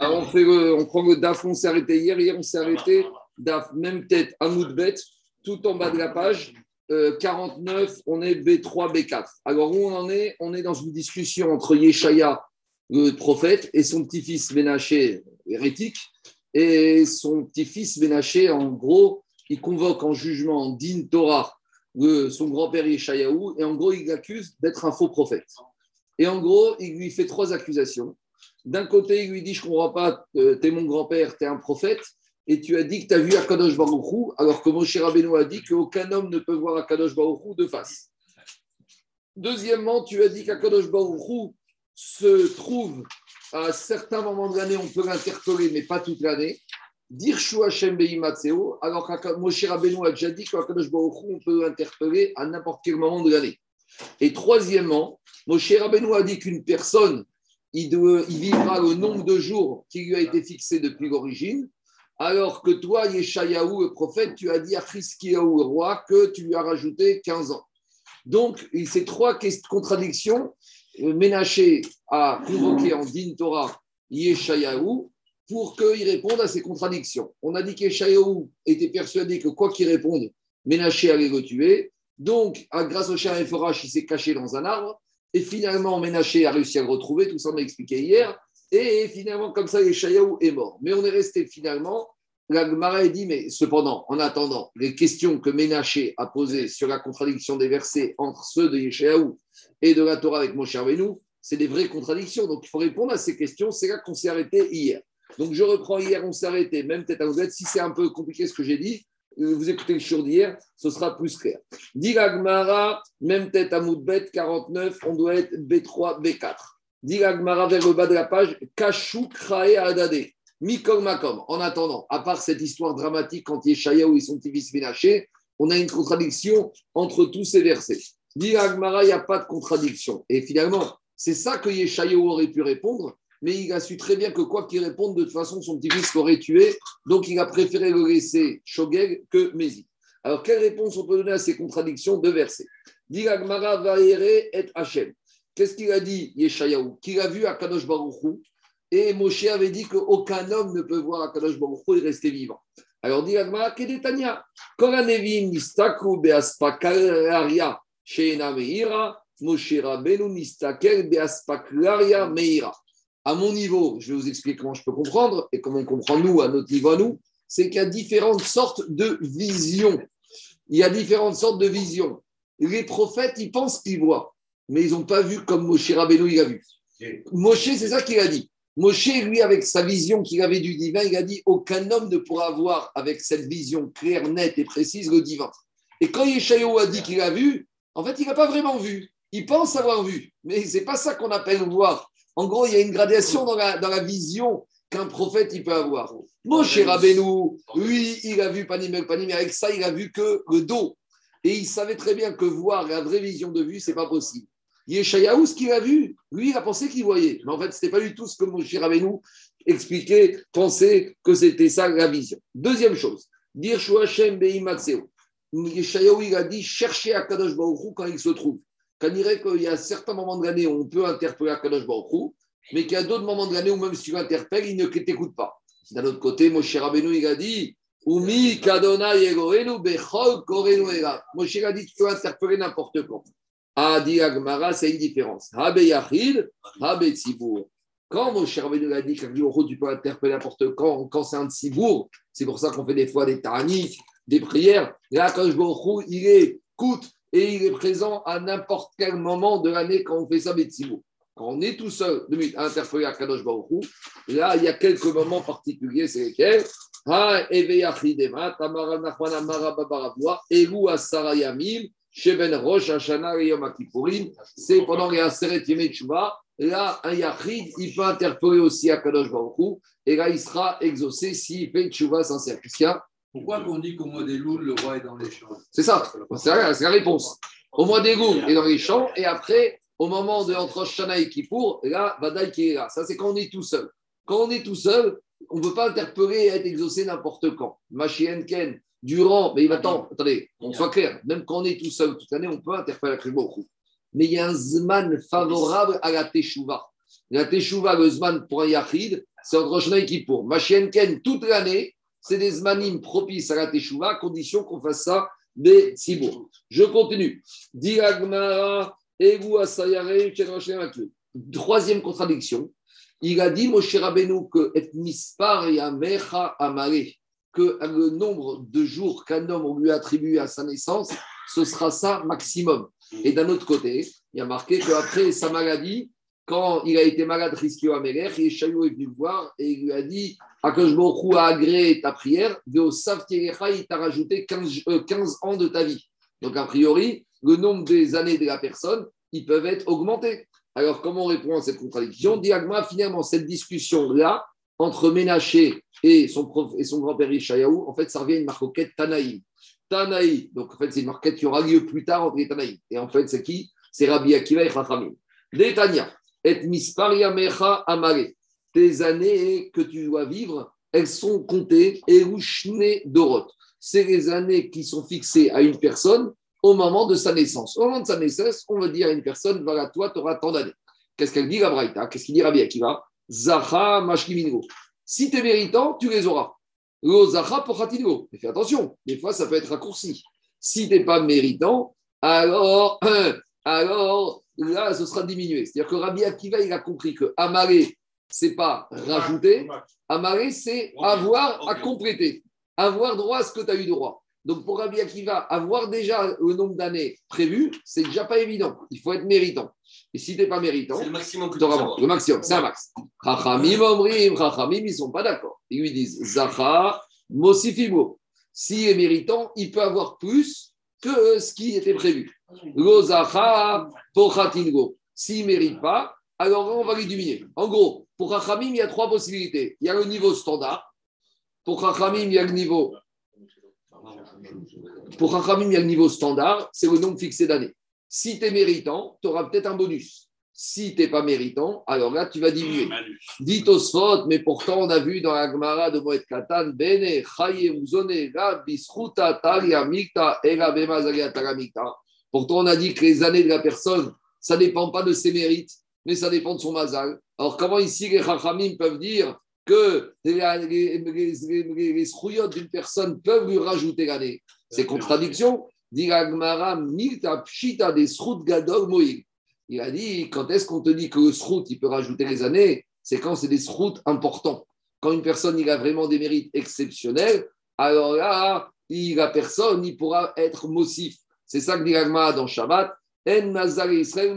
Alors, on, fait on prend le DAF, on s'est arrêté hier. Hier, on s'est arrêté, DAF, même tête, à Moudbet, tout en bas de la page. 49, euh, on est B3, B4. Alors, où on en est? On est dans une discussion entre Yeshaya, le prophète, et son petit-fils Ménaché, hérétique, et son petit-fils Ménaché, en gros, il convoque en jugement Din Torah son grand-père Yeshayahu, et en gros, il l'accuse d'être un faux prophète. Et en gros, il lui fait trois accusations. D'un côté, il lui dit Je ne comprends pas, euh, tu es mon grand-père, tu es un prophète, et tu as dit que tu as vu Akadosh Baruchou, alors que Moshe Rabbeinu a dit qu'aucun homme ne peut voir Akadosh Baruchou de face. Deuxièmement, tu as dit qu'Akadosh Baruchou se trouve à certains moments de l'année, on peut l'interpeller, mais pas toute l'année. Dire Hashem Matseo, alors que Moshe Rabbeinu a déjà dit qu'Akadosh Baruchou, on peut l'interpeller à n'importe quel moment de l'année. Et troisièmement, Moshe Rabbeinu a dit qu'une personne, il, vivra le nombre de jours qui lui a été fixé depuis l'origine, alors que toi, Yeshayahu, le prophète, tu as dit à Chiskiyahu, le roi, que tu lui as rajouté 15 ans. Donc, ces trois contradictions, euh, Ménaché a convoqué en din Torah Yeshayahu pour qu'il réponde à ces contradictions. On a dit qu'Yeshayahu était persuadé que quoi qu'il réponde, Ménaché allait le tuer. Donc, grâce au chien Ephorach, il s'est caché dans un arbre. Et finalement, Ménaché a réussi à le retrouver, tout ça on l'a expliqué hier. Et finalement, comme ça, Yeshayahu est mort. Mais on est resté finalement. La Gemara dit, mais cependant, en attendant, les questions que Ménaché a posées sur la contradiction des versets entre ceux de Yeshayahu et de la Torah avec Moshe Rabbeinu, c'est des vraies contradictions. Donc il faut répondre à ces questions. C'est là qu'on s'est arrêté hier. Donc je reprends hier, on s'est arrêté, même peut-être à vous Si c'est un peu compliqué ce que j'ai dit, vous écoutez le show d'hier, ce sera plus clair. Diragmara, même tête à Moudbet, 49, on doit être B3, B4. Diragmara vers le bas de la page, Kachou Krae Adade. Mikol Makom. En attendant, à part cette histoire dramatique quand Yeshaya ou ils sont fils ménachés, on a une contradiction entre tous ces versets. Diragmara, il n'y a pas de contradiction. Et finalement, c'est ça que Yeshaya aurait pu répondre mais il a su très bien que quoi qu'il réponde, de toute façon, son petit-fils l'aurait tué, donc il a préféré le laisser Shogeg que Mézi. Alors, quelle réponse on peut donner à ces contradictions de versets? Et Hachem. Qu'est-ce qu'il a dit, Yeshayahu? Qu'il a vu Akadosh Baruchou, et Moshe avait dit qu'aucun homme ne peut voir Akadosh Baruchou et rester vivant. Alors, dit Agmara, Kedetania, Koranevim nistaku beaspakalaria sheena meira, Moshe Rabbeinu nistakel beaspaklaria meira à mon niveau, je vais vous expliquer comment je peux comprendre et comment on comprend nous, à notre niveau à nous, c'est qu'il y a différentes sortes de visions. Il y a différentes sortes de visions. Les prophètes, ils pensent qu'ils voient, mais ils n'ont pas vu comme Moshe Rabbeinu, il a vu. Moshe, c'est ça qu'il a dit. Moshe, lui, avec sa vision qu'il avait du divin, il a dit aucun homme ne pourra voir avec cette vision claire, nette et précise le divin. Et quand Yeshayahu a dit qu'il a vu, en fait, il n'a pas vraiment vu. Il pense avoir vu, mais c'est pas ça qu'on appelle voir. En gros, il y a une gradation dans la, dans la vision qu'un prophète il peut avoir. Moshe Rabbeinu, lui, il a vu Panim Panim, mais avec ça, il a vu que le dos. Et il savait très bien que voir la vraie vision de vue, c'est pas possible. Yeshayahu, ce qu'il a vu, lui, il a pensé qu'il voyait. Mais en fait, ce n'était pas du tout ce que Moshe Rabbeinu expliquait, pensait que c'était ça la vision. Deuxième chose, Hashem Beimatseo. Yeshayahu, il a dit chercher à Kadosh Baruch quand il se trouve qu'on dirait qu'il y a certains moments de l'année où on peut interpeller Akadosh Baruch mais qu'il y a d'autres moments de l'année où même si tu l'interpelles, il ne t'écoute pas. D'un autre côté, Moshe Rabbeinu, il a dit Umi kadona yegoenu bechol korenu era. Moshe a dit tu peux interpeller n'importe quand. Adi Agmara, c'est une différence. Habe yachid, habe tzibour. Quand Moshe Rabbeinu a dit tu peux interpeller n'importe quand, quand c'est un tzibour, c'est pour ça qu'on fait des fois des tarniques, des prières. Là, Baruch il écoute et il est présent à n'importe quel moment de l'année quand on fait ça, Betsimo. Quand on est tout seul, à interpeller à Kadosh Baruchou, là, il y a quelques moments particuliers, c'est lesquels? C'est pendant les Aseret Yemechua, là, un Yachid, il peut interpeller aussi à Kadosh Baruchou, et là, il sera exaucé s'il fait Tchouva y a pourquoi on dit qu'au mois des loups, le roi est dans les champs C'est ça, c'est la, réponse. Au mois des loups, il est dans les champs, et après, au moment de entre Shana et Kippour, là, Badaï qui est là. Ça, c'est quand on est tout seul. Quand on est tout seul, on ne peut pas interpeller et être exaucé n'importe quand. Machien Ken, durant, mais il va attendre, attendez, on soit clair, même quand on est tout seul toute l'année, on peut interpeller la beaucoup. Mais il y a un Zman favorable à la Teshuvah. La Teshuvah, le Zman pour un Yachid, c'est entre Hashanah et Kippour. Machienken, toute l'année, c'est des zmanim propices à la Teshuvah, à condition qu'on fasse ça des Sibour. Je continue. Diagmara, Egu Asayare, Troisième contradiction. Il a dit, Moshe Rabbeinu, que et mispar yamecha amare, que le nombre de jours qu'un homme on lui attribue à sa naissance, ce sera ça maximum. Et d'un autre côté, il a marqué qu'après sa maladie, quand il a été malade, Riskio Amelech, Yeshayu est venu le voir et il lui a dit Akash a agréé ta prière, il t'a rajouté 15, 15 euh, ans de ta vie. Donc, a priori, le nombre des années de la personne, ils peuvent être augmentés. Alors, comment on répond à cette contradiction? Diagma, finalement, cette discussion-là, entre Ménaché et son, et son grand-père Ishayahu, en fait, ça revient à une marquette Tanaïm. Tanaïm, donc en fait, c'est une marquette qui aura lieu plus tard entre les Tanaïm. Et en fait, c'est qui? C'est Rabbi Akiva et Chachamim. Détania, et misparia mecha amare. Tes années que tu dois vivre, elles sont comptées et dorot. C'est les années qui sont fixées à une personne au moment de sa naissance. Au moment de sa naissance, on va dire à une personne, voilà, toi, tu auras tant d'années. Qu'est-ce qu'elle dit, la Braïta? Qu'est-ce qu'il dit Rabbi Akiva? Zacha mashkimingo. Si tu es méritant, tu les auras. Lo zacha pochatingo. Mais fais attention, des fois, ça peut être raccourci. Si tu n'es pas méritant, alors, alors là, ce sera diminué. C'est-à-dire que Rabbi Akiva, il a compris que amaré, c'est pas rajouter. Amaré, c'est avoir à compléter, avoir droit à ce que tu as eu droit. Donc pour Rabbi Akiva, avoir déjà le nombre d'années prévu, c'est déjà pas évident. Il faut être méritant. Et si tu n'es pas méritant, c'est le maximum que tu auras. Le maximum, c'est un max. Chachamim omrim, Chachamim, ils ne sont pas d'accord. Ils lui disent Zacha, Mosifimo. S'il est méritant, il peut avoir plus que ce qui était prévu. S'il ne mérite pas, alors on va lui diminuer. En gros, pour Chachamim, il y a trois possibilités. Il y a le niveau standard. Pour Chachamim, il y a le niveau pour il y a le niveau standard, c'est le nombre fixé d'années. Si tu es méritant, tu auras peut-être un bonus. Si tu n'es pas méritant, alors là, tu vas diminuer. Dit Osfot, mais pourtant, on a vu dans la Gemara de Moed Katan, Bene, Pourtant, on a dit que les années de la personne, ça ne dépend pas de ses mérites, mais ça dépend de son mazal. Alors, comment ici les Chachamim peuvent dire que les, les, d'une personne peuvent lui rajouter l'année? C'est contradiction. Il a dit, quand est-ce qu'on te dit que le srout, il peut rajouter les années C'est quand c'est des srouts importants. Quand une personne, il a vraiment des mérites exceptionnels, alors là, il, la personne, il pourra être mossif. C'est ça que dit dans Shabbat. En mazal Israël,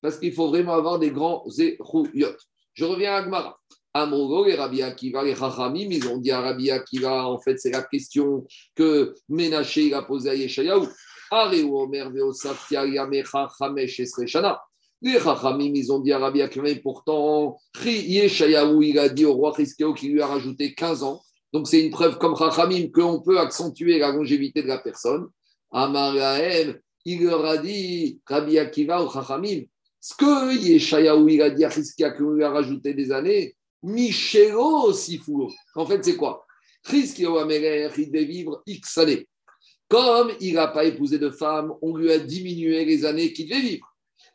parce qu'il faut vraiment avoir des grands zérouyot. Je reviens à Agmara. Amrogo et Rabbi Akiva, les Chachamim, ils ont dit à Rabbi Akiva, en fait, c'est la question que Ménaché a posée à Yeshayahu. Les Chachamim, ils ont dit à Rabbi et pourtant, Yeshayahu, il a dit au roi Chizkeo qui lui a rajouté 15 ans. Donc, c'est une preuve comme Chachamim qu'on peut accentuer la longévité de la personne. Amarahem, il leur a dit, Rabbi Akiva ou Chachamim, ce que Yeshayahu, il a dit à Chizkia qu'on lui a rajouté des années, Michelo Sifou. En fait, c'est quoi? Chizkia Améler, il devait vivre X années. Comme il n'a pas épousé de femme, on lui a diminué les années qu'il devait vivre.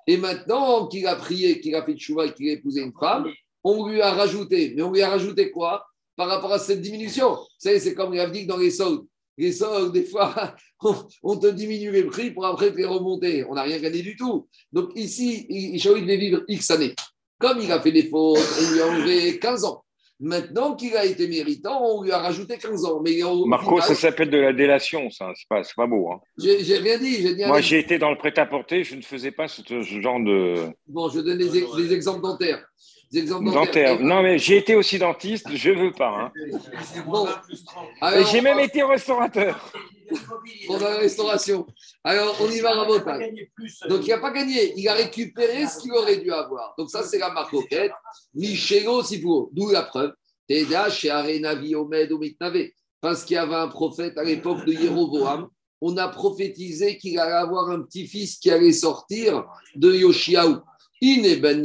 Et maintenant qu'il a prié, qu'il a fait chouva et qu'il a épousé une femme, on lui a rajouté. Mais on lui a rajouté quoi? Par rapport à cette diminution C'est comme il a dit dans les soldes. Les soldes, des fois, on, te diminue les prix pour après te les remonter. On n'a rien gagné du tout. Donc ici, il devait vivre X années. Comme il a fait des fautes, on lui a enlevé 15 ans. Maintenant qu'il a été méritant, on lui a rajouté 15 ans. Mais Marco, ça s'appelle de la délation, ça. C'est pas, pas beau. Hein. J'ai rien dit. dit Moi, j'ai été dans le prêt-à-porter, je ne faisais pas ce, genre de. Bon, je donne des exemples dentaires exemples dentaires. Non, mais j'ai été aussi dentiste, je veux pas. Hein. j'ai même été restaurateur. Pendant la restauration. Alors, on y va à Donc, il n'a pas gagné. Il a récupéré ce qu'il aurait dû avoir. Donc, ça, c'est la marque auquel. Michelo Sifo. D'où la preuve. Teda chez Arena Omed Parce qu'il y avait un prophète à l'époque de Jéroboam. On a prophétisé qu'il allait avoir un petit-fils qui allait sortir de Yoshiaou. Ben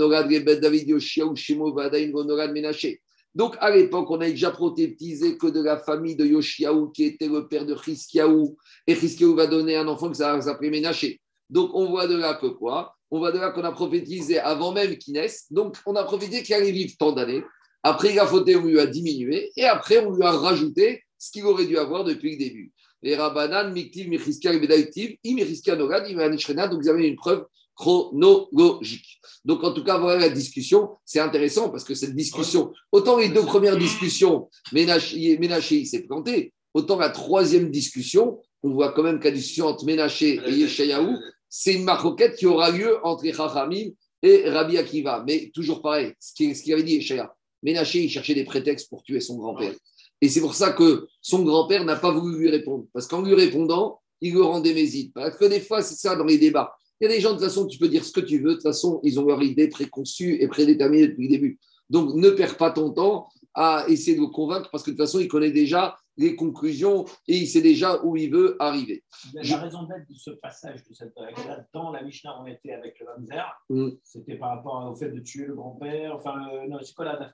Donc à l'époque, on a déjà prophétisé que de la famille de Yoshiaou, qui était le père de Chiskiaou, et Chiskiaou va donner un enfant qui s'appelait Ménaché. Donc on voit de là que quoi? On voit de là qu'on a prophétisé avant même qu'il naisse. Donc, on a prophétisé qu'il allait vivre tant d'années. Après, il a fauté, on lui a diminué. Et après, on lui a rajouté ce qu'il aurait dû avoir depuis le début. Les Rabbanan, Miktiv, Mechiska et Bedaïtiv, Imechiska Nogad, Imanishrena, donc vous avez une preuve chronologique. Donc, en tout cas, voilà la discussion. C'est intéressant parce que cette discussion, autant les deux premières discussions, Ménaché, il s'est planté, autant la troisième discussion, on voit quand même qu'à discussion entre Ménaché et Yeshayahu, c'est une maroquette qui aura lieu entre Chachamim et Rabbi Akiva. Mais toujours pareil, ce qu'il avait dit Yeshaya, Ménaché, il cherchait des prétextes pour tuer son grand-père. Et c'est pour ça que son grand-père n'a pas voulu lui répondre. Parce qu'en lui répondant, il le rendait mésite. Parce que des fois, c'est ça dans les débats. Il y a des gens, de toute façon, tu peux dire ce que tu veux. De toute façon, ils ont leur idée préconçue et prédéterminée depuis le début. Donc, ne perds pas ton temps à essayer de le convaincre parce que de toute façon, il connaît déjà les conclusions et il sait déjà où il veut arriver. La raison d'être de ce passage de cette là dans la Mishnah, on était avec le Mamzer, mm. c'était par rapport au fait de tuer le grand-père. Enfin, non, c'est quoi la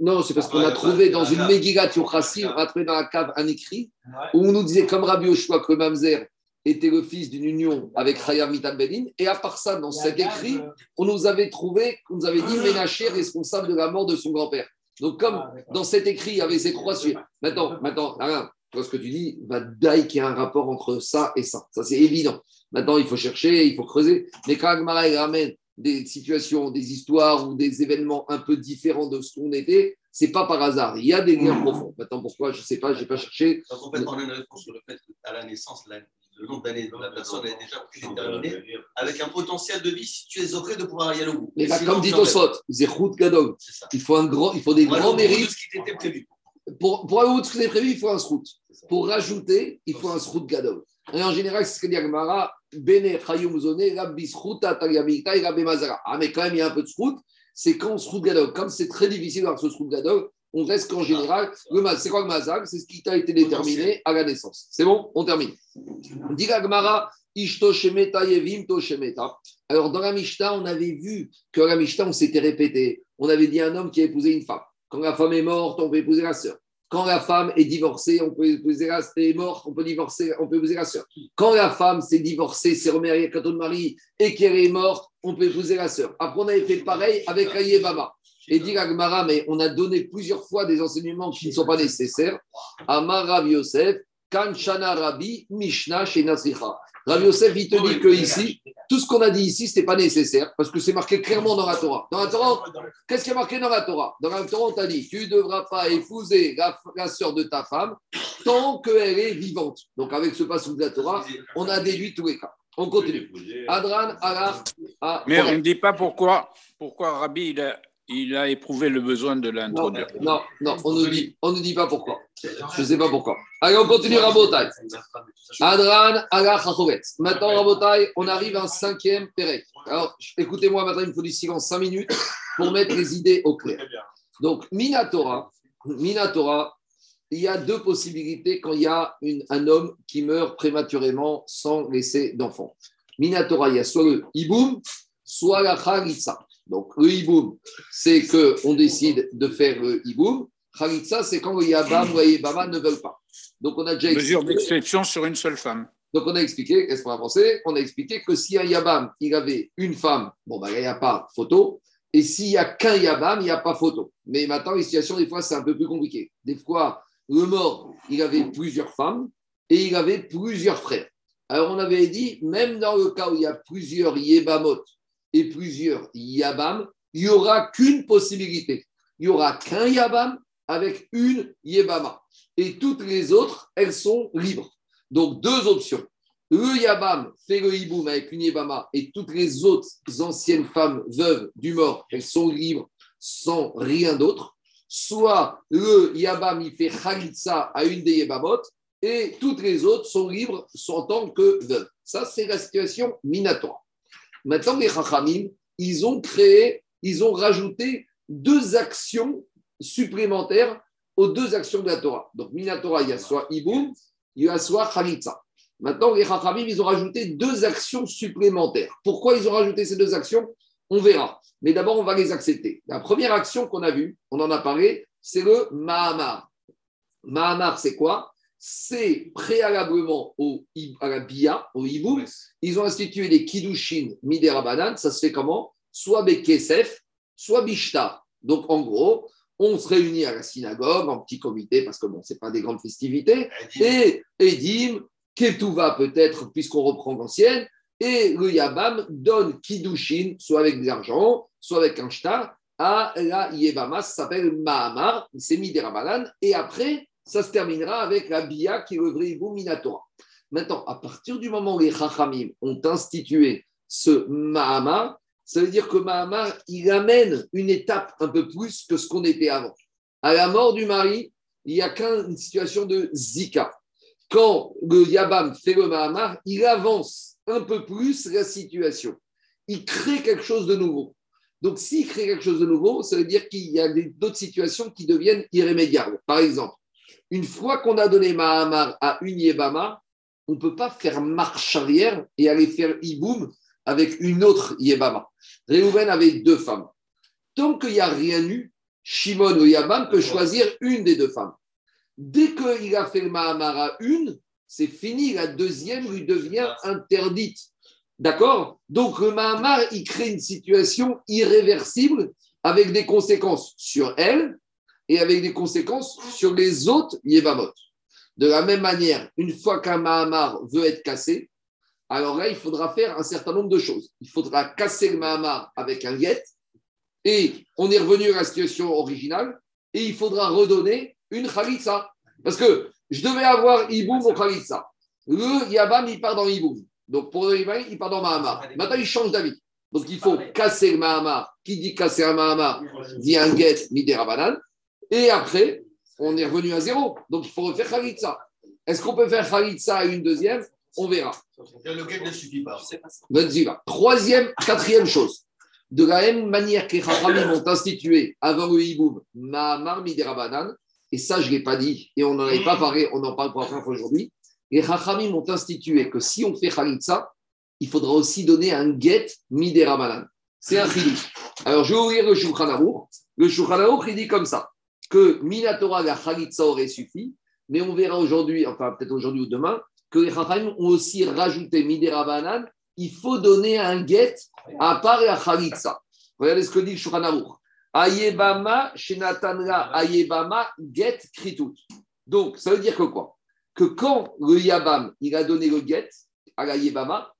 Non, c'est parce qu'on a trouvé dans une Megillat Yochassi, on a trouvé dans la cave un écrit où on nous disait, comme Rabbi Oshua, que le Mamzer était le fils d'une union avec Chayav Mital Bedin. Et à part ça, dans cet écrit, on nous avait trouvé, on nous avait dit Ménaché responsable de la mort de son grand-père. Donc, comme ah, dans cet écrit, il y avait ces trois sujets. Maintenant, maintenant, rien, ce que tu dis, va daï qu'il y a un rapport entre ça et ça. Ça, c'est évident. Maintenant, il faut chercher, il faut creuser. Mais quand Agmara ramène des situations, des histoires ou des événements un peu différents de ce qu'on était, c'est pas par hasard. Il y a des liens profonds. Maintenant, pourquoi? Je ne sais pas, je n'ai pas cherché. en fait, on a une réponse sur le fait qu'à la naissance, le nombre d'années de la personne est déjà prédéterminé, avec un potentiel de vie si tu es auprès de pouvoir y aller au bout. Mais comme dit Tosot, Zechut Gadol, il faut, un grand, il faut des grands mérites. Ce qui était prévu. Pour, pour aller au ce qui était prévu, il faut un srout. Pour rajouter, il faut un srout Gadol. Et en général, c'est ce que dit Agmara, Bene Chayum Zone, Rabbi Sruta Tagabita et Rabbi Mazara. Ah, mais quand même, il y a un peu de srout. C'est quand srout Gadol. Comme c'est très difficile d'avoir ce srout Gadol, on reste qu'en général, le c'est quoi le mazag C'est ce qui a été déterminé à la naissance. C'est bon? On termine. Alors, dans la Mishnah, on avait vu que la Mishnah, on s'était répété. On avait dit un homme qui a épousé une femme. Quand la femme est morte, on peut épouser la sœur. Quand la femme est divorcée, on peut épouser la est morte, on peut divorcer, on peut épouser la sœur. Quand la femme s'est divorcée, s'est remariée avec un de mari et qu'elle est morte, on peut épouser la sœur. Après, on avait fait pareil avec Baba. Et dit Agmara, mais on a donné plusieurs fois des enseignements qui ne sont pas nécessaires. Amar Rav Yosef, Kanchana Rabbi, Mishnah chez. Rav Yosef, il te dit que ici, tout ce qu'on a dit ici, ce n'est pas nécessaire parce que c'est marqué clairement dans la Torah. Dans la Torah, qu'est-ce qui est marqué dans la Torah? Dans la Torah, on t'a dit tu ne devras pas épouser la, la sœur de ta femme tant qu'elle est vivante. Donc, avec ce passage de la Torah, on a déduit tous les cas. On continue. Adran, Allah. Mais on ne dit pas pourquoi, pourquoi Rabbi il a il a éprouvé le besoin de l'introduire. Non, non, on ne dit, on ne dit pas pourquoi. Je ne sais pas pourquoi. Allez, on continue Rabotai. Adran Aga Maintenant, Rabotai, on arrive à un cinquième Pérec. Alors, écoutez-moi, maintenant, il me faut du silence cinq minutes pour mettre les idées au clair. Donc, Minatora, Minatora, il y a deux possibilités quand il y a un homme qui meurt prématurément sans laisser d'enfant. Minatora, il y a soit le Iboum, soit la Khalitsa. Donc, le hiboum, c'est qu'on décide de faire le hiboum. Khalitsa, c'est quand le yabam ou le yabama ne veulent pas. Donc, on a déjà expliqué. Mesure d'exception sur une seule femme. Donc, on a expliqué, qu'est-ce qu'on a pensé? On a expliqué que si un yabam, il avait une femme, bon, ben, il n'y a pas photo. Et s'il n'y a qu'un yabam, il n'y a pas photo. Mais maintenant, les situations, des fois, c'est un peu plus compliqué. Des fois, le mort, il avait plusieurs femmes et il avait plusieurs frères. Alors, on avait dit, même dans le cas où il y a plusieurs yébamot et plusieurs Yabam, il n'y aura qu'une possibilité. Il n'y aura qu'un Yabam avec une Yebama. Et toutes les autres, elles sont libres. Donc, deux options. Le Yabam fait le Hiboum avec une Yebama et toutes les autres anciennes femmes veuves du mort, elles sont libres sans rien d'autre. Soit le Yabam, il fait Khalitsa à une des Yebamot et toutes les autres sont libres en tant que veuves. Ça, c'est la situation minatoire. Maintenant, les Chachamim, ils ont créé, ils ont rajouté deux actions supplémentaires aux deux actions de la Torah. Donc, Minatora, il y a soit Iboum, il y a soit Khalitza. Maintenant, les Chachamim, ils ont rajouté deux actions supplémentaires. Pourquoi ils ont rajouté ces deux actions? On verra. Mais d'abord, on va les accepter. La première action qu'on a vue, on en a parlé, c'est le Mahamar. Mahamar, c'est quoi? C'est préalablement au, à la Bia, au Hiboum, ils ont institué les Kiddushin Midera Ça se fait comment? Soit Bekesef, soit Bishtar. Donc, en gros, on se réunit à la synagogue en petit comité, parce que bon, ce n'est pas des grandes festivités, et Edim, Ketouva peut-être, puisqu'on reprend l'ancienne, et le Yabam donne Kiddushin, soit avec de l'argent, soit avec un shtar, à la Yebama, ça s'appelle Mahamar, c'est Midera et après, ça se terminera avec la Bia qui est le vrai Minatora. Maintenant, à partir du moment où les Chachamim ont institué ce Mahama, ça veut dire que Mahama, il amène une étape un peu plus que ce qu'on était avant. À la mort du mari, il n'y a qu'une situation de Zika. Quand le Yabam fait le Mahama, il avance un peu plus la situation. Il crée quelque chose de nouveau. Donc, s'il crée quelque chose de nouveau, ça veut dire qu'il y a d'autres situations qui deviennent irrémédiables. Par exemple, une fois qu'on a donné Mahamar à une Yébama, on ne peut pas faire marche arrière et aller faire Iboum avec une autre Yébama. Réhouven avait deux femmes. Tant qu'il n'y a rien eu, Shimon ou Yabam peut choisir une des deux femmes. Dès qu'il a fait le Mahamar à une, c'est fini, la deuxième lui devient interdite. D'accord? Donc le Mahamar, il crée une situation irréversible avec des conséquences sur elle et avec des conséquences sur les autres Yevamot. De la même manière, une fois qu'un Mahamar veut être cassé, alors là, il faudra faire un certain nombre de choses. Il faudra casser le Mahamar avec un guet, et on est revenu à la situation originale, et il faudra redonner une Khalitsa. Parce que je devais avoir Iboum au Khalitsa. Le Yabam, il part dans Iboum. Donc pour le Yabam, il part dans Mahamar. Maintenant, il change d'avis. Donc il faut casser le Mahamar. Qui dit casser un Mahamar dit un guet, Midera et après, on est revenu à zéro. Donc, il faut refaire Khalitsa. Est-ce qu'on peut faire Khalitsa à une deuxième? On verra. Le guet ne suffit pas. Troisième, quatrième chose. De la même manière que les Chachamim ont institué avant le Hiboum, Mahamar Miderabanan, et ça, je ne l'ai pas dit, et on n'en avait pas parlé, on en parle pour la aujourd'hui. Les Chachamim ont institué que si on fait Khalitsa, il faudra aussi donner un get Miderabanan. C'est un chili. Alors, je vais ouvrir le Shulchan Le Shulchan il dit comme ça que Minatora, la Khalitsa aurait suffi, mais on verra aujourd'hui, enfin peut-être aujourd'hui ou demain, que les Chachamim ont aussi rajouté Midera Banan, il faut donner un get à part la Khalitsa. Regardez ce que dit Shuranamour. Ayebama, Shenatanra, Ayebama, get Kritut. Donc, ça veut dire que quoi? Que quand le Yabam, il a donné le get à la Yebama,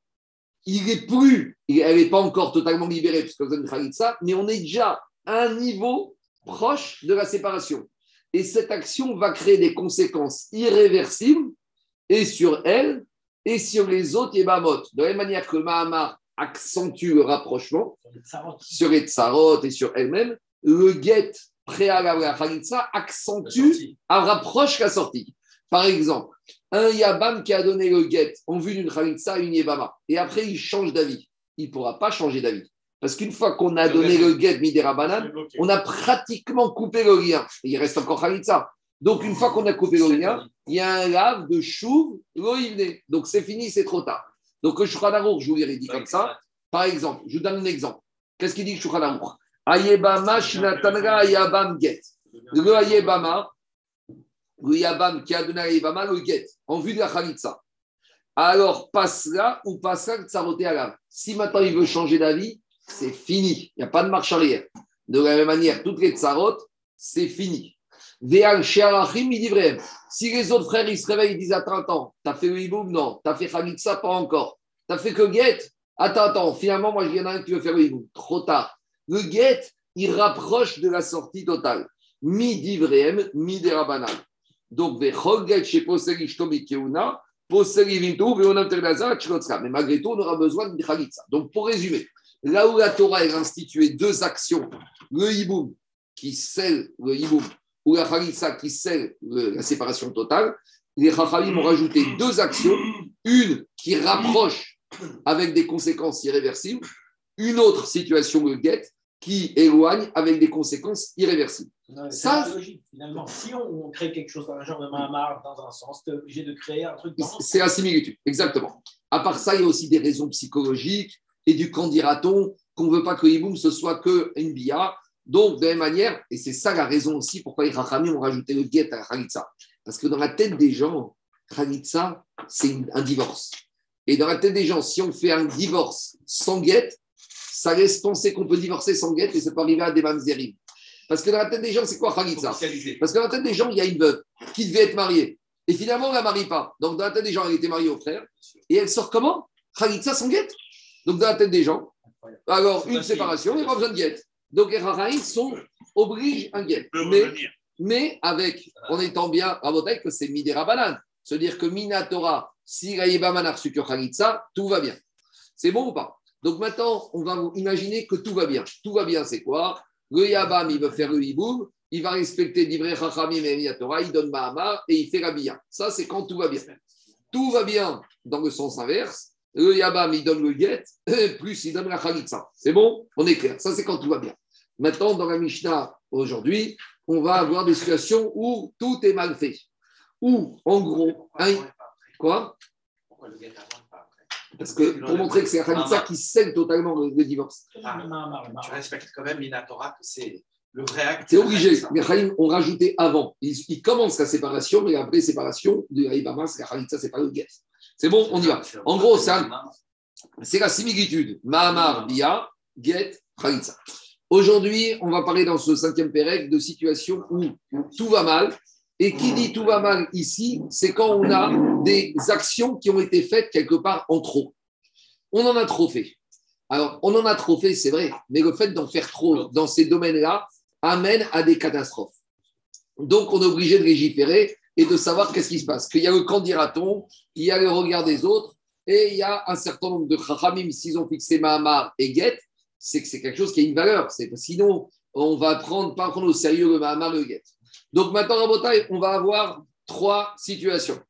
il est plus, elle n'est pas encore totalement libérée, parce que vous avez Khalitsa, mais on est déjà à un niveau proche de la séparation. Et cette action va créer des conséquences irréversibles et sur elle et sur les autres Yébamot. De la même manière que Mahamar accentue le rapprochement sur les tsarot et sur elle-même, le get préalable à Khalitsa accentue, rapproche la sortie. Par exemple, un Yabam qui a donné le get en vue d'une Khalitsa à une Yébama, et après il change d'avis. Il ne pourra pas changer d'avis. Parce qu'une fois qu'on a donné le guet Midera Banane, on a pratiquement coupé le lien. Il reste encore Khalitsa. Donc, une fois qu'on a coupé le lien, il y a un lave de chou, Donc, c'est fini, c'est trop tard. Donc, le Shulchan je vous l'ai dit comme ça. Par exemple, je vous donne un exemple. Qu'est-ce qu'il dit Shulchan Aruch? Ayebama Shinatanra Ayabam Get. Le Ayebama, le Yabam qui a donné à Ayebama le Get, en vue de la Khalitsa. Alors, passe là ou passe là, Tsaroté Alav. Si maintenant il veut changer d'avis, c'est fini. Il n'y a pas de marche arrière. De la même manière, toutes les tsarot, c'est fini. Si les autres frères, ils se réveillent, ils disent Attends, attends, t'as fait le hiboum Non. T'as fait Khalitsa Pas encore. T'as fait que get Attends, attends, finalement, moi, il y en a un qui veut faire le hiboum. Trop tard. Le get, il rapproche de la sortie totale. Mi d'Ivreem, mi des Donc, Mais malgré tout, on aura besoin de Khalitsa. Donc, pour résumer, Là où la Torah a institué deux actions, le hiboum qui scelle le hiboum ou la khalitsa qui scelle la séparation totale, les chachamim ont rajouté deux actions, une qui rapproche avec des conséquences irréversibles, une autre situation, le guet, qui éloigne avec des conséquences irréversibles. ça, finalement. Si on, crée quelque chose dans un genre de Mahamar, dans un sens, tu es obligé de créer un truc C'est la similitude, exactement. À part ça, il y a aussi des raisons psychologiques, et du quand dira-t-on qu'on ne veut pas que Iboum ce soit que une bia. Donc, de la même manière, et c'est ça la raison aussi pourquoi les Rachamim ont rajouté le guet à Khalitsa. Parce que dans la tête des gens, Khalitsa, c'est un divorce. Et dans la tête des gens, si on fait un divorce sans guette, ça laisse penser qu'on peut divorcer sans guette et ça peut arriver à des mamzerim. Parce que dans la tête des gens, c'est quoi Khalitsa? Parce que dans la tête des gens, il y a une veuve qui devait être mariée. Et finalement, on ne la marie pas. Donc dans la tête des gens, elle était mariée au frère. Et elle sort comment? Khalitsa sans guette. Donc dans la tête des gens, alors une séparation, il n'y a pas besoin de guette. Donc les Raharaïs sont obligent un guette. Mais, mais avec, en étant bien à votre que c'est Midera Banane. Se-dire que Minatora, si Raïbaman a reçu que Khalitsa, tout va bien. C'est bon ou pas? Donc maintenant, on va imaginer que tout va bien. Tout va bien, c'est quoi? Le Yabam, il veut faire le hiboum, il va respecter Divrei Chachamim et Minatora, il donne Mahamar et il fait la bia. Ça, c'est quand tout va bien. Tout va bien dans le sens inverse. Le Yabam, il donne le get, plus il donne la Khalitsa. C'est bon? On est clair. Ça, c'est quand tout va bien. Maintenant, dans la Mishnah, aujourd'hui, on va avoir des situations où tout est mal fait. Ou, en gros, quoi? Pourquoi le Parce que pour montrer que c'est la Khalitsa qui scelle totalement le, divorce. tu respectes quand même Minatora que c'est le vrai acte. C'est obligé. Mais Khalim, on rajoutait avant. Il, commence la séparation, mais après séparation de Haïbama, c'est la Khalitsa, c'est pas le guet. C'est bon, on y va. En gros, c'est la similitude. Mahamar, Bia, Get, Khalitsa. Aujourd'hui, on va parler dans ce cinquième pérec de situations où tout va mal. Et qui dit tout va mal ici, c'est quand on a des actions qui ont été faites quelque part en trop. On en a trop fait. Alors, on en a trop fait, c'est vrai, mais le fait d'en faire trop dans ces domaines-là amène à des catastrophes. Donc, on est obligé de légiférer et de savoir qu'est-ce qui se passe. Qu'il y a le candidaton, il y a le regard des autres, et il y a un certain nombre de chachamim, s'ils ont fixé Mahamar et Get, c'est que c'est quelque chose qui a une valeur. Sinon, on va prendre, pas prendre au sérieux le Mahamar et le Get. Donc maintenant, on va avoir trois situations.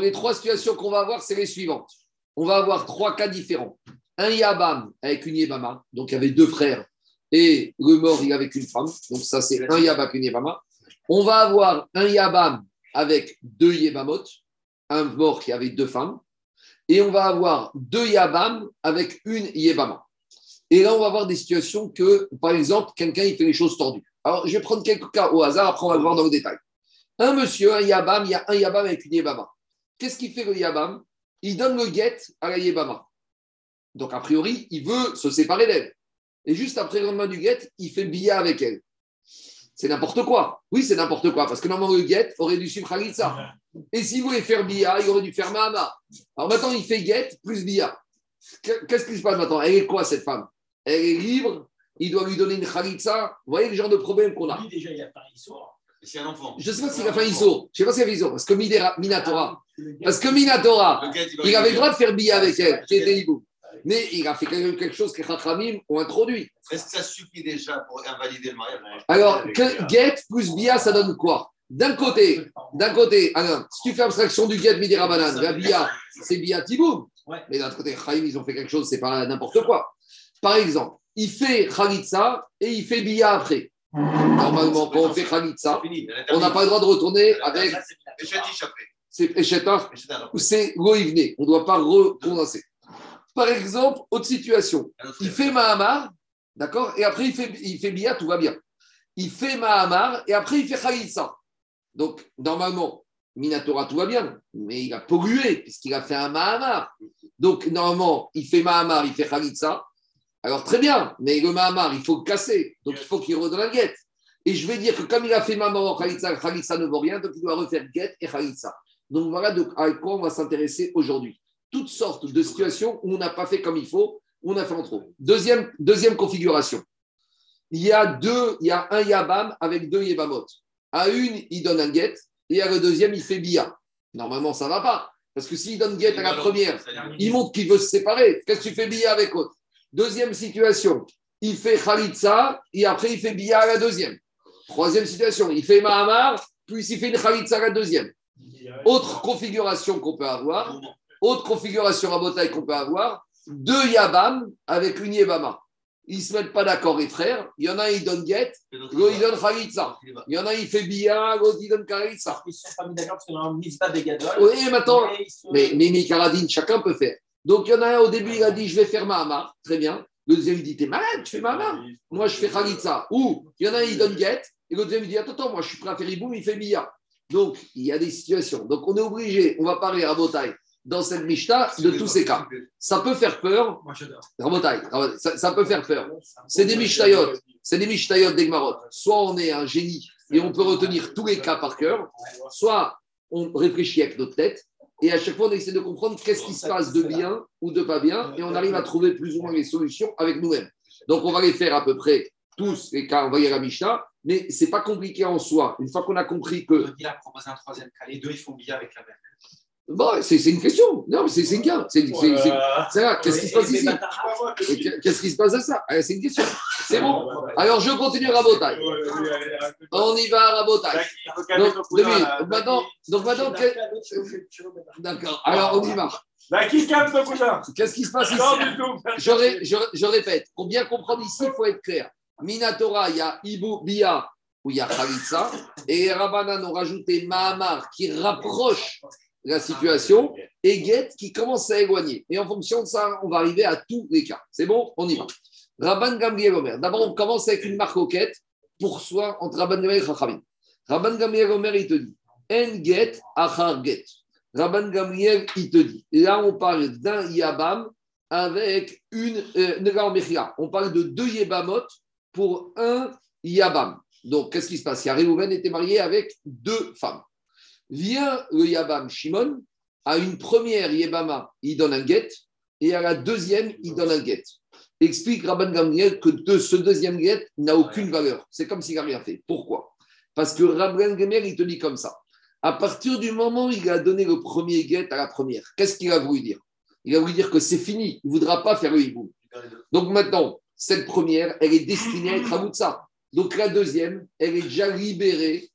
les trois situations qu'on va avoir, c'est les suivantes. On va avoir trois cas différents. Un Yabam avec une Yebama, donc il y avait deux frères, et le mort, il avec une femme. Donc ça, c'est un Yabam avec une Yebama. On va avoir un Yabam avec deux Yebamot, un mort qui avait deux femmes. Et on va avoir deux Yabam avec une Yebama. Et là, on va avoir des situations que, par exemple, quelqu'un il fait les choses tordues. Alors, je vais prendre quelques cas au hasard, après on va le voir dans le détail. Un monsieur, un Yabam, il y a un Yabam avec une Yebama. Qu'est-ce qu'il fait le Yabam? Il donne le guet à la Yebama. Donc, a priori, il veut se séparer d'elle. Et juste après le lendemain du guet, il fait bia avec elle. C'est n'importe quoi. Oui, c'est n'importe quoi, parce que normalement, le guet aurait dû suivre Khalitsa. Et s'il voulait faire bia, il aurait dû faire Mahama. Alors maintenant, il fait guet plus bia. Qu'est-ce qui se passe maintenant? Elle est quoi, cette femme? Elle est libre? Il doit lui donner une khalitsa? Vous voyez le genre de problème qu'on a. Lui, déjà, il a un C'est un enfant. Je ne sais pas s'il a fait un issour. Je ne sais pas s'il a fait un Parce que Minatora. Parce que Minatora, il avait le droit de faire billet avec elle, qui était hibou. Mais il a fait quelque chose que Khachamim ont introduit. Est-ce que ça suffit déjà pour invalider le mariage? Alors, get plus bia, ça donne quoi? D'un côté, d'un côté, Alain, si tu fais abstraction du get Midira Banane, la bia, c'est bia tiboum. Mais d'un côté, Chaim, ils ont fait quelque chose, c'est pas n'importe quoi. Par exemple, il fait Khalitsa et il fait Bia après. Normalement, quand on fait Khalitsa, on n'a pas le droit de retourner avec. C'est Echetach ou c'est Loïvné. On ne doit pas reprononcer. Par exemple, autre situation. Il fait Mahamar, d'accord Et après, il fait, il fait Bia, tout va bien. Il fait Mahamar et après, il fait Khalitsa. Donc, normalement, Minatora, tout va bien. Mais il a pollué puisqu'il a fait un Mahamar. Donc, normalement, il fait Mahamar, il fait Khalitsa. Alors très bien, mais le Mahamar, il faut le casser. Donc il faut qu'il redonne un guet. Et je vais dire que comme il a fait Mahamar Khalitsa, Khalitsa ne vaut rien, donc il doit refaire guet et Khalitsa. Donc voilà de, à quoi on va s'intéresser aujourd'hui. Toutes sortes de situations où on n'a pas fait comme il faut, où on a fait en trop. Deuxième, deuxième configuration. Il y a deux, il y a un Yabam avec deux Yebamot. À une, il donne un guet, et à le deuxième, il fait Bia. Normalement, ça ne va pas. Parce que s'il donne guet à la première, il montre qu'il veut se séparer. Qu'est-ce que tu fais Bia avec l'autre Deuxième situation, il fait Khalitsa et après il fait Bia à la deuxième. Troisième situation, il fait Mahamar, puis il fait une Khalitsa à la deuxième. Autre configuration qu'on peut avoir, autre configuration à Botaï qu'on peut avoir, deux Yabam avec une Yebama. Ils ne se mettent pas d'accord, les frères. Il y en a, un, il donne Get, l'autre, il donne Khalitsa. Il y en a, il fait Bia, l'autre, il donne Khalitsa. Ils ne sont pas mis d'accord parce qu'il y a un des Oui, maintenant, mais, mais, mais chacun peut faire. Donc, il y en a un, au début, il a dit, je vais faire Mahamar. Très bien. Le deuxième, il dit, t'es malade, tu fais Mahamar. Moi, je fais Khalitsa. Ou, il y en a un, il donne Get. Et le deuxième, il dit, attends, attends, moi, je suis prêt à faire Iboum, il fait Bia. Donc, il y a des situations. Donc, on est obligé, on va parler à Botaï dans cette Mishnah de tous ces cas. Ça peut faire peur. Moi, ça, ça peut faire peur. C'est des Mishnayot, c'est des Mishnayot d'Egmarot. Soit on est un génie et on peut retenir tous les cas par cœur, soit on réfléchit avec notre tête et à chaque fois on essaie de comprendre qu'est-ce qui se passe de bien ou de pas bien et on arrive à trouver plus ou moins les solutions avec nous-mêmes. Donc on va les faire à peu près tous les cas, on va lire la Mishnah, mais c'est pas compliqué en soi. Une fois qu'on a compris que Il a proposé un troisième cas. Les deux, ils font bien avec la même. Bon, c'est une question. Non, mais c'est une question. C'est. Qu'est-ce qui se passe ici? Qu'est-ce qui se passe à ça? Ah, C'est une question. C'est bon. Alors, je continue Rabotai. On y va, Rabotai. Donc, deux minutes. Donc, maintenant, donc maintenant d'accord. Alors, on y va. Qu'est-ce qui se passe ici? je, ré- je, je répète, pour bien comprendre ici, il faut être clair. Minatora, il y a Ibu Bia, où il y a Khalitsa, et Rabbanan ont rajouté Mahamar, qui rapproche la situation, et Get, qui commence à éloigner. Et en fonction de ça, on va arriver à tous les cas. C'est bon? On y va. Rabban Gamliel Omer. D'abord, on commence avec une marque marcoquette pour soi entre Rabban Gamliel et Chachamim. Rabban Gamliel Omer, il te dit En Get, Achar Get. Rabban Gamliel, il te dit là, on parle d'un Yabam avec une euh. On parle de deux Yebamot pour un Yabam. Donc, qu'est-ce qui se passe? Il y a Réhouven était marié avec deux femmes. Vient le Yabam Shimon, à une première Yebama, il donne un get, et à la deuxième, il donne un get. Explique Rabban Gamliel que de ce deuxième get n'a aucune valeur. C'est comme s'il n'a rien fait. Pourquoi? Parce que Rabban Gamliel, il te dit comme ça. À partir du moment où il a donné le premier get à la première, qu'est-ce qu'il a voulu dire? Il a voulu dire que c'est fini, il ne voudra pas faire le hibou. Donc maintenant, cette première, elle est destinée à être à ça. Donc la deuxième, elle est déjà libérée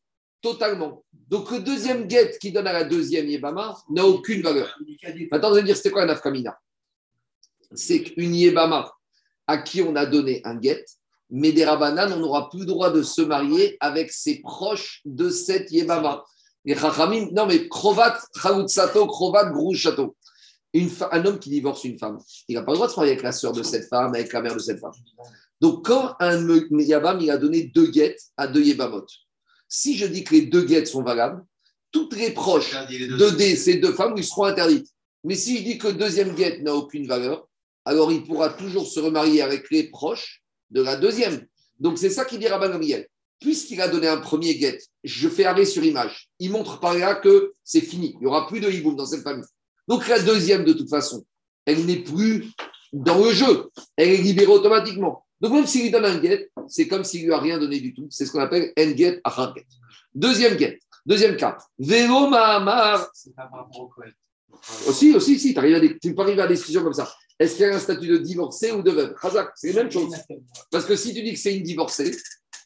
totalement. Donc le deuxième get qui donne à la deuxième Yébama n'a aucune valeur. Maintenant, vous allez dire, c'était quoi un Afkamina? C'est qu'une Yébama à qui on a donné un get, mais des Rabanan, on n'aura plus le droit de se marier avec ses proches de cette Yébama. Les Chachamim, non mais Krovat, Sato, Krovat, Grouchato. Un homme qui divorce une femme, il n'a pas le droit de se marier avec la sœur de cette femme, avec la mère de cette femme. Donc, quand un Yabam, a donné deux guettes à deux Yébamot, si je dis que les deux guettes sont valables, toutes les proches de D, ces deux femmes, ils seront interdites. Mais si je dis que deuxième guette n'a aucune valeur, alors il pourra toujours se remarier avec les proches de la deuxième. Donc, c'est ça qu'il dit Rabban Gamliel. Puisqu'il a donné un premier guette, je fais arrêt sur image. Il montre par là que c'est fini. Il n'y aura plus de hiboum dans cette famille. Donc, la deuxième, de toute façon, elle n'est plus dans le jeu. Elle est libérée automatiquement. Donc, même s'il lui donne un get, c'est comme s'il lui a rien donné du tout. C'est ce qu'on appelle en get achar get. Deuxième get. Deuxième cas. Vélo Mahamar. C'est pas. Aussi, aussi, si, à des- tu peux arriver à des décisions comme ça. Est-ce qu'il y a un statut de divorcé ou de veuve? Khazak, c'est la même chose. Parce que si tu dis que c'est une divorcée,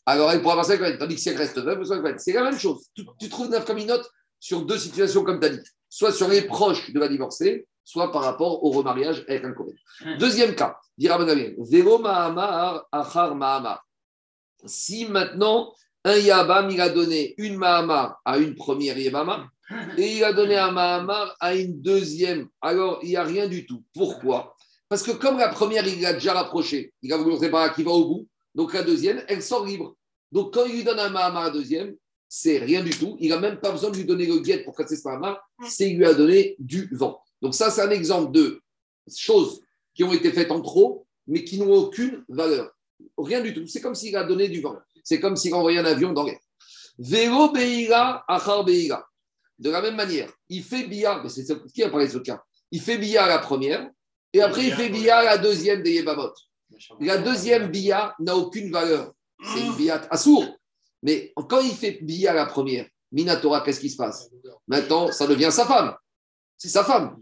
alors elle pourra passer avec elle. Tandis que si elle reste veuve. C'est la même chose. Tu, tu trouves neuf comme une note sur deux situations comme tu as dit. Soit sur les proches de la divorcée, soit par rapport au remariage avec un Kohen. Deuxième cas, dira Benamir, Vélo Mahamar, Achar Mahamar. Si maintenant, un Yabam, il a donné une Mahamar à une première Yabama, et il a donné un Mahamar à une deuxième, alors il n'y a rien du tout. Pourquoi? Parce que comme la première, il l'a déjà rapproché, il a voulu montrer par là qu'il va au bout, donc la deuxième, elle sort libre. Donc quand il lui donne un Mahamar à la deuxième, c'est rien du tout. Il n'a même pas besoin de lui donner le guet pour casser ce Mahamar, c'est il lui a donné du vent. Donc ça, c'est un exemple de choses qui ont été faites en trop, mais qui n'ont aucune valeur. Rien du tout. C'est comme s'il a donné du vent. C'est comme s'il a envoyé un avion dans l'air. Vélo Beira, Achar Beira. De la même manière, il fait billard, mais c'est qui a parlé de ce cas Il fait billard à la première, et après il fait billard à la deuxième des Yebamot. La deuxième billard n'a aucune valeur. C'est une billard assour. Mais quand il fait billard à la première, Minatora, qu'est-ce qui se passe? Maintenant, ça devient sa femme. C'est sa femme.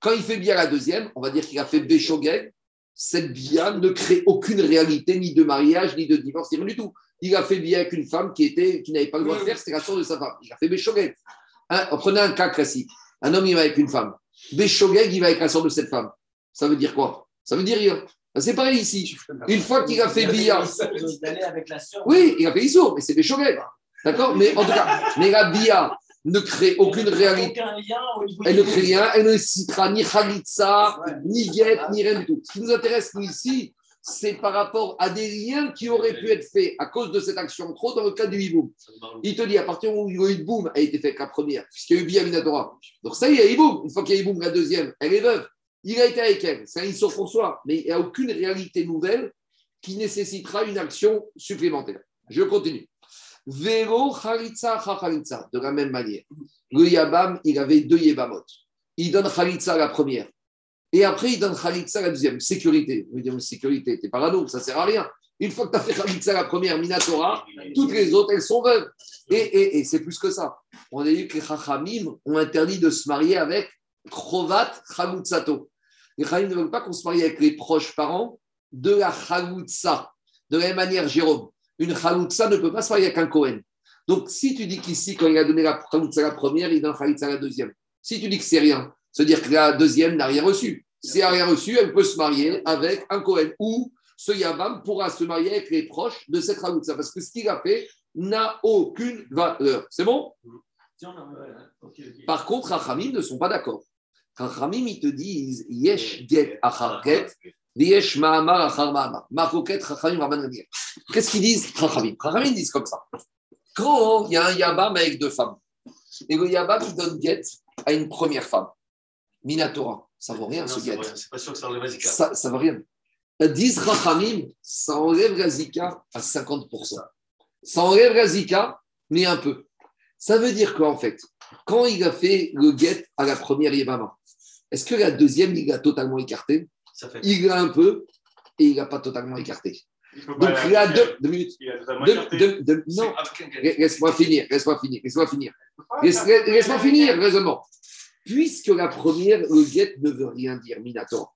Quand il fait à la deuxième, on va dire qu'il a fait Béchogel. Cette billard ne crée aucune réalité, ni de mariage, ni de divorce, ni rien du tout. Il a fait billard avec une femme qui, était, qui n'avait pas le droit de faire, c'était la soeur de sa femme. Il a fait Béchogel. Hein, prenez un cas classique. Un homme, il va avec une femme. Béchogeg, il va avec la soeur de cette femme. Ça veut dire quoi? Ça veut dire rien. Ben, C'est pareil ici. Une fois qu'il a fait sœur. Oui, il a fait Issour, mais c'est Béchogeg. D'accord? Mais en tout cas, mais la billard ne crée aucune réalité. Elle ne crée rien, elle ne citera ni Khalitsa, ni Get, ni rien du tout. Ce qui nous intéresse, nous, ici, c'est par rapport à des liens qui auraient pu être faits à cause de cette action trop dans le cas du hiboum. Il te dit, à partir où le hiboum a été fait la première, puisqu'il y a eu Bia Minatora, donc ça y est, hiboum, une fois qu'il y a hiboum, la deuxième, elle est veuve, il a été avec elle, c'est un issur pour soi, mais il n'y a aucune réalité nouvelle qui nécessitera une action supplémentaire. Je continue. Vélo, Khalitsa, Khalitsa, de la même manière. Le Yabam, il avait deux Yebamot. Il donne Khalitsa la première. Et après, il donne Khalitsa la deuxième. Sécurité. Vous dire, sécurité, t'es parano, ça sert à rien. Une fois que tu as fait Khalitsa la première, Minatora, toutes les autres, elles sont veuves. Et, et, c'est plus que ça. On a dit que les Chachamim ont interdit de se marier avec Krovat Khalutsato. Les Chachamim ne veulent pas qu'on se marie avec les proches parents de la Khalutsa. De la même manière, Jérôme, une Khalitsa ne peut pas se marier avec un Cohen. Donc, si tu dis qu'ici, quand il a donné la Khalitsa la première, il donne Khalitsa la deuxième. Si tu dis que c'est rien, c'est-à-dire que la deuxième n'a rien reçu. Si elle n'a rien reçu, elle peut se marier avec un Cohen. Ou ce Yavam pourra se marier avec les proches de cette Khalitsa. Parce que ce qu'il a fait n'a aucune valeur. C'est bon? Par contre, Rachamim ne sont pas d'accord. Rachamim, ils te disent Yesh get achar get Qu'est-ce qu'ils disent Chachamim? Disent comme ça. Quand il y a un Yabam avec deux femmes, et le Yabam qui donne guet à une première femme, Minatora, ça ne vaut rien ce guet. C'est pas sûr que ça enlève la zika. Ça ne vaut rien. Disent Chachamim, ça enlève la zika à 50%. Ça enlève la zika, mais un peu. Ça veut dire qu'en fait, quand il a fait le guet à la première Yabama, est-ce que la deuxième, il a totalement écarté il a un peu et il n'a pas totalement écarté. Donc il a deux, minutes. non, laisse-moi finir, laisse-moi finir, laisse-moi finir. Laisse-moi finir, raisonnement. Puisque la première, le guet ne veut rien dire, Minatora.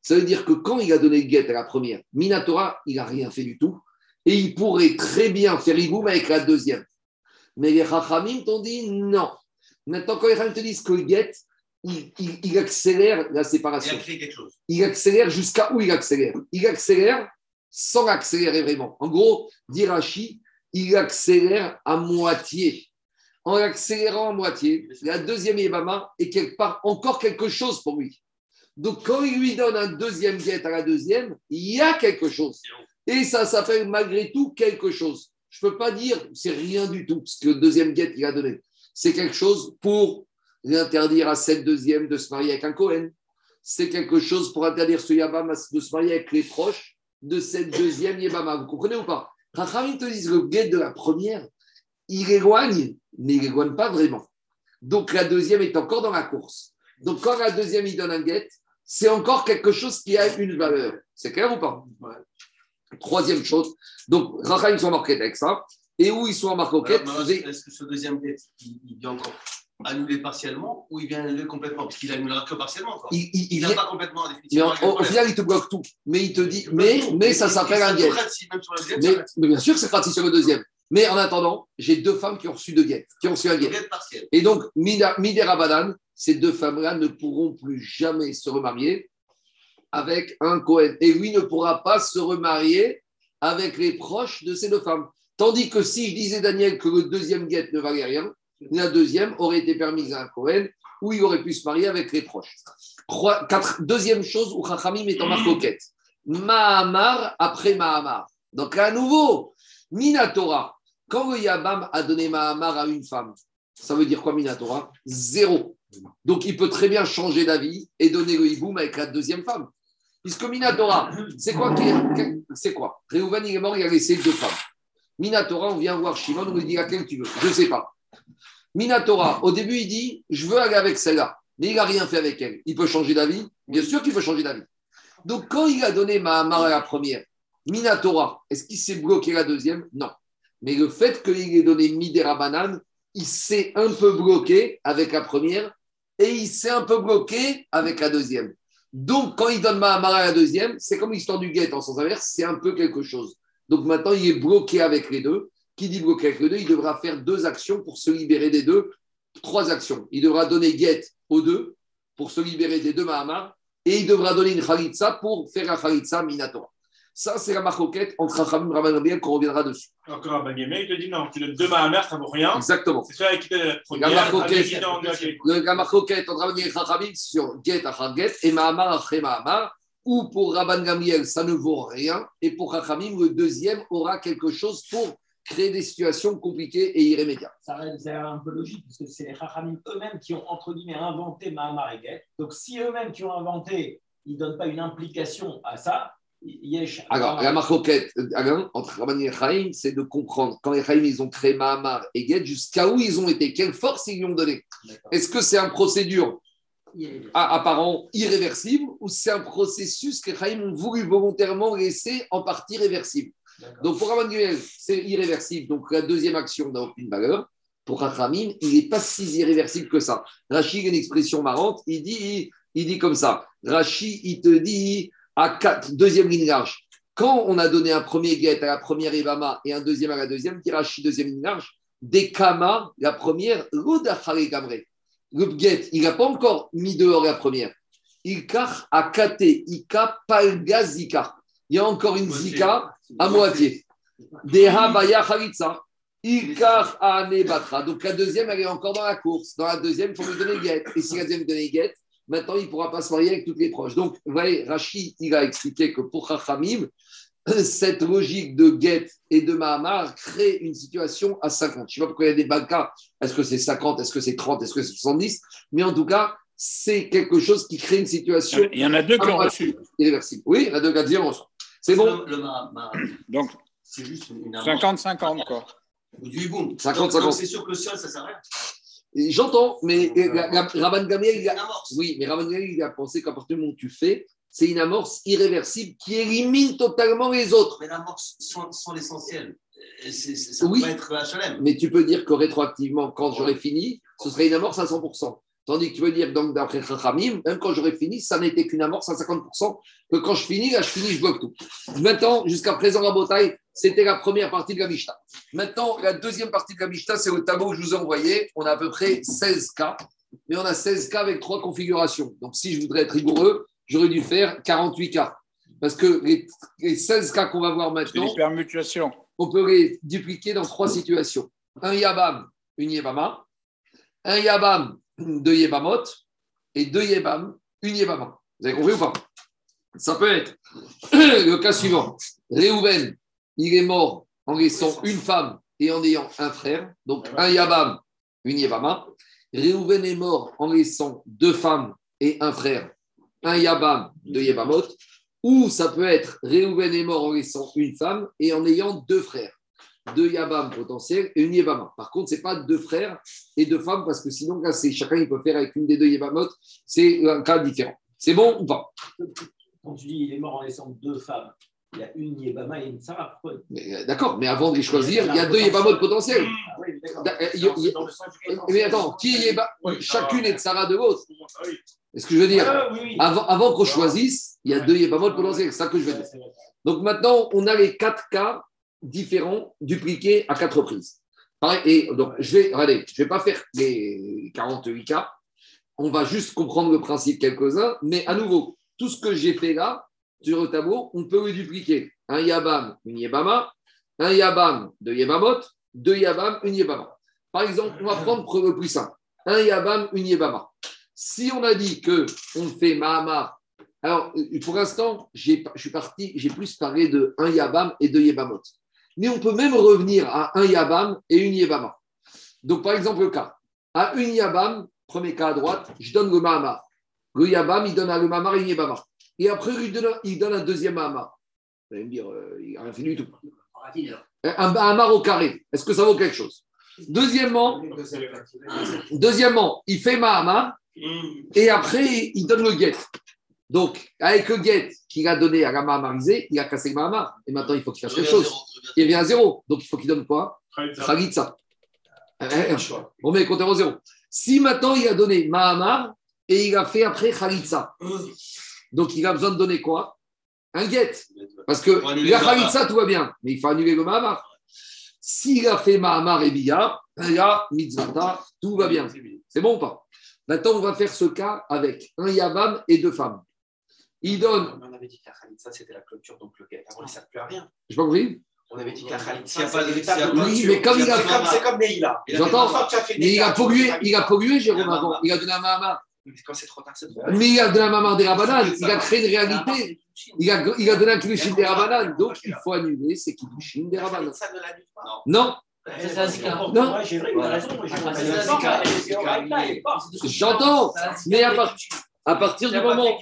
Ça veut dire que quand il a donné le guet à la première, Minatora, il n'a rien fait du tout. Et il pourrait très bien faire Iboum avec la deuxième. Mais les Rachamim t'ont dit non. Maintenant, quand les Rachamim te disent que le guet, il, accélère la séparation. Il a créé quelque chose. Il accélère jusqu'à où il accélère? Il accélère sans accélérer vraiment. En gros, d'Irachi, il accélère à moitié. En accélérant à moitié, la deuxième Ibama est quelque part encore quelque chose pour lui. Donc, quand il lui donne un deuxième guet à la deuxième, il y a quelque chose. Et ça s'appelle malgré tout quelque chose. Je ne peux pas dire c'est rien du tout, ce que le deuxième guet il a donné. C'est quelque chose pour interdire à cette deuxième de se marier avec un Cohen. C'est quelque chose pour interdire ce Yabama de se marier avec les proches de cette deuxième Yabama. Vous comprenez ou pas? Rachamim te dit le guet de la première, il éloigne, mais il éloigne pas vraiment. Donc la deuxième est encore dans la course. Donc quand la deuxième il donne un guet, c'est encore quelque chose qui a une valeur. C'est clair ou pas? Troisième chose. Donc Rachamim sont marqués avec ça. Et où ils sont en marquette? Est-ce que ce deuxième guet, il, il encore? Annulé partiellement ou il vient annuler complètement? Parce qu'il annulera que partiellement. Quoi. Il, il, vient pas complètement au, final, il te bloque tout. Mais il te dit, mais, mais ça s'appelle un guet. Mais, mais, bien sûr que c'est pratique sur le deuxième. Mais en attendant, j'ai deux femmes qui ont reçu deux guettes, qui ont reçu un guet. Et donc, Midera Badan, ces deux femmes-là ne pourront plus jamais se remarier avec un Cohen. Et lui ne pourra pas se remarier avec les proches de ces deux femmes. Tandis que si je disais, Daniel, que le deuxième guet ne valait rien, la deuxième aurait été permise à un Cohen où il aurait pu se marier avec les proches. deuxième chose où Chachamim est en marcoquette. Mahamar après Mahamar. Donc à nouveau, Minatora. Quand le Yabam a donné Mahamar à une femme, ça veut dire quoi Minatora Zéro. Donc il peut très bien changer d'avis et donner le hiboum avec la deuxième femme. Puisque Minatora, c'est quoi C'est quoi? Réhouven, il est mort, il a laissé deux femmes. Minatora, on vient voir Shimon, on lui dit laquelle tu veux? Je ne sais pas. Minatora, au début, il dit Je veux aller avec celle-là, mais il n'a rien fait avec elle. Il peut changer d'avis Bien sûr qu'il peut changer d'avis. Donc, quand il a donné Mahamar à la première, Minatora, est-ce qu'il s'est bloqué la deuxième? Non. Mais le fait qu'il ait donné Midera Banane, il s'est un peu bloqué avec la première et il s'est un peu bloqué avec la deuxième. Donc, quand il donne Mahamar à la deuxième, c'est comme l'histoire du guet en sens inverse, c'est un peu quelque chose. Donc maintenant, il est bloqué avec les deux qui dit bloquer avec le deux, il devra faire deux actions pour se libérer des deux. Trois actions. Il devra donner guet aux deux pour se libérer des deux Mahamar et il devra donner une Khalitsa pour faire la Khalitsa Minatora. Ça, c'est la marcoquette entre Rachamim et Rabban qu'on reviendra dessus. Encore Rabban il te dit non, tu donnes deux Mahamar, ça ne vaut rien. Exactement. C'est celui qui la première. La marcoquette entre Rabban et Rachamim sur Get à Get et Mahamar après Mahamar. ou pour Rabban Gamriel, ça ne vaut rien, et pour Rachamim, le deuxième aura quelque chose pour créer des situations compliquées et irrémédiables. Ça c'est un peu logique, parce que c'est les Rachamim eux-mêmes qui ont, entre guillemets, inventé Mahamar. Donc, si eux-mêmes qui ont inventé, ils ne donnent pas une implication à ça, Yesh. Alors, la marquette entre Rabban et Chaim, c'est de comprendre quand les Chaim, ils ont créé Mahamar et Get, jusqu'à où ils ont été, quelle force ils lui ont donné. Est-ce que c'est un procédure apparent irréversible ou c'est un processus que Chaim ont voulu volontairement laisser en partie réversible? Donc pour Rabban c'est irréversible. Donc la deuxième action n'a aucune valeur. Pour Rachamim, il n'est pas si irréversible que ça. Rachid a une expression marrante. Il dit, il, dit comme ça. Rachid, il te dit à quatre, deuxième ligne large. Quand on a donné un premier guet à la première Ivama et un deuxième à la deuxième, dit Rachid, deuxième ligne large, des Kama, la première, l'Odachare Gamre le guet, il n'a pas encore mis dehors la première. Il car a katé, ika palga zika. Il y a encore une zika à moitié. Donc la deuxième, elle est encore dans la course. Dans la deuxième, il faut lui donner guet. Et si la deuxième donne guet, maintenant il ne pourra pas se marier avec toutes les proches. Donc, vous voyez, Rachid, il a expliqué que pour Chachamim, cette logique de guet et de Mahamar crée une situation à 50. Je ne sais pas pourquoi il y a des cas. Est-ce que c'est 50, est-ce que c'est 30, est-ce que c'est 70 Mais en tout cas, c'est quelque chose qui crée une situation. Il y en a deux qui ont reçu. Oui, il y en a deux qui ont reçu. C'est bon Le. Donc, c'est juste une 50-50, quoi. Ou du boum. 50-50. C'est sûr que le sol, ça sert à rien. J'entends, mais la, Rabban Gamliel, il a, oui, mais Rabban Gamliel, il a pensé qu'à partir du moment où tu fais, c'est une amorce irréversible qui élimine totalement les autres. Mais l'amorce sans l'essentiel, euh, ça Oui. peut être HLM. Mais tu peux dire que rétroactivement, quand j'aurai fini, ce serait une amorce à 100%. Tandis que tu peux dire, donc, d'après Chachamim, même quand j'aurai fini, ça n'était qu'une amorce à 50%, que quand je finis, là, je finis, je bloque tout. Maintenant, jusqu'à présent, la bataille, c'était la première partie de la Mishnah. Maintenant, la deuxième partie de la Mishnah, c'est le tableau que je vous ai envoyé. On a à peu près 16 cas, mais on a 16 cas avec trois configurations. Donc, si je voudrais être rigoureux, j'aurais dû faire 48 cas. Parce que les, les 16 cas qu'on va voir maintenant, on peut les dupliquer dans trois situations. Un Yabam, une Yebama. Un Yabam, deux Yebamot. Et deux Yebam, une Yebama. Vous avez compris ou pas? Ça peut être le cas suivant. Réhouven, il est mort en laissant une femme et en ayant un frère. Donc un Yabam, une Yebama. Réhouven est mort en laissant deux femmes et un frère. Un Yabam, deux Yebamot. Ou ça peut être Réhouven est mort en laissant une femme et en ayant deux frères. Deux Yabam potentiels et une Yebama. Par contre, ce n'est pas deux frères et deux femmes parce que sinon, là, chacun il peut faire avec une des deux Yebamot. C'est un cas différent. C'est bon ou pas? Quand tu dis il est mort en laissant deux femmes, il y a une Yébama et une Sarah. Euh, D'accord, mais avant de les choisir, il y a deux Yebamot potentiels. Ah oui, d'accord. Da- euh, Mais attends, qui Yeba- Chacune est de Sarah de l'autre. Ah oui. C'est ce que je veux dire? Ah, oui, oui. Avant, avant qu'on choisisse, il y a deux Yebamot potentiels. C'est ça que je veux dire. Donc maintenant, on a les quatre cas différents dupliqués à quatre reprises. Pareil, Et donc, je vais, vais pas faire les 48 cas. On va juste comprendre le principe quelques-uns. Mais à nouveau, tout ce que j'ai fait là, sur le tableau, on peut le dupliquer. Un Yabam, une Yebama. Un Yabam, deux Yebamot. Deux Yabam, une Yebama. Par exemple, on va prendre le plus simple. Un Yabam, une Yebama. Si on a dit que on fait Mahamar alors, pour l'instant, j'ai- je suis parti, j'ai plus parlé de un Yabam et deux Yebamot. Mais on peut même revenir à un Yabam et une Yebama. Donc, par exemple, le cas. À une Yabam, premier cas à droite, je donne le Mahamar. Le Yabam, il donne à le Mahamar et une Yebama. Et après, il donne, un deuxième Mahamar. Vous allez me dire, euh, il n'a rien fait du tout. Un Mahamar au carré, est-ce que ça vaut quelque chose? Deuxièmement, deuxièmement, il fait Mahamar et après, il donne le guet. Donc, avec le guet qu'il a donné à la Mahamarisée, il a cassé le Mahamar. Et maintenant, il faut qu'il fasse quelque chose. Il revient à zéro. Donc, il faut qu'il donne quoi? Khalitsa. Eh, On met le compteur au zéro. Si maintenant, il a donné Mahamar et il a fait après Khalitsa. Donc, il a besoin de donner quoi? Un guet. Parce que il a. Khalitsa, tout va bien. Mais il faut annuler le Mahamar. S'il a fait Mahamar et Bia, là, Mitzvata, tout va bien. C'est bon ou pas? Maintenant, on va faire ce cas avec un Yavam et deux femmes. Il donne, On avait dit que la Khalitsa, c'était la clôture, donc le guet. Avant, ça ne plus à rien. je pas compris, On avait dit que la Khalitsa, a pas de- c'est l'étape de Oui, mais comme il a C'est fait- comme- C'est comme Neila. Il J'entends. Mais il a pollué, il a pollué, Jérôme, Il a avant. Il a donné un Mahamar. Quand c'est trop tard, c'est trop tard. Mais il a donné un mamar des Rabanan, il a créé une réalité. Il a, il a donné un kiddushin des Rabanan. Donc, il faut annuler ces kiddushin des Rabanan. Ça ne l'annule pas. Non, Non. il mais il j'entends. Mais à, part- à partir Il du moment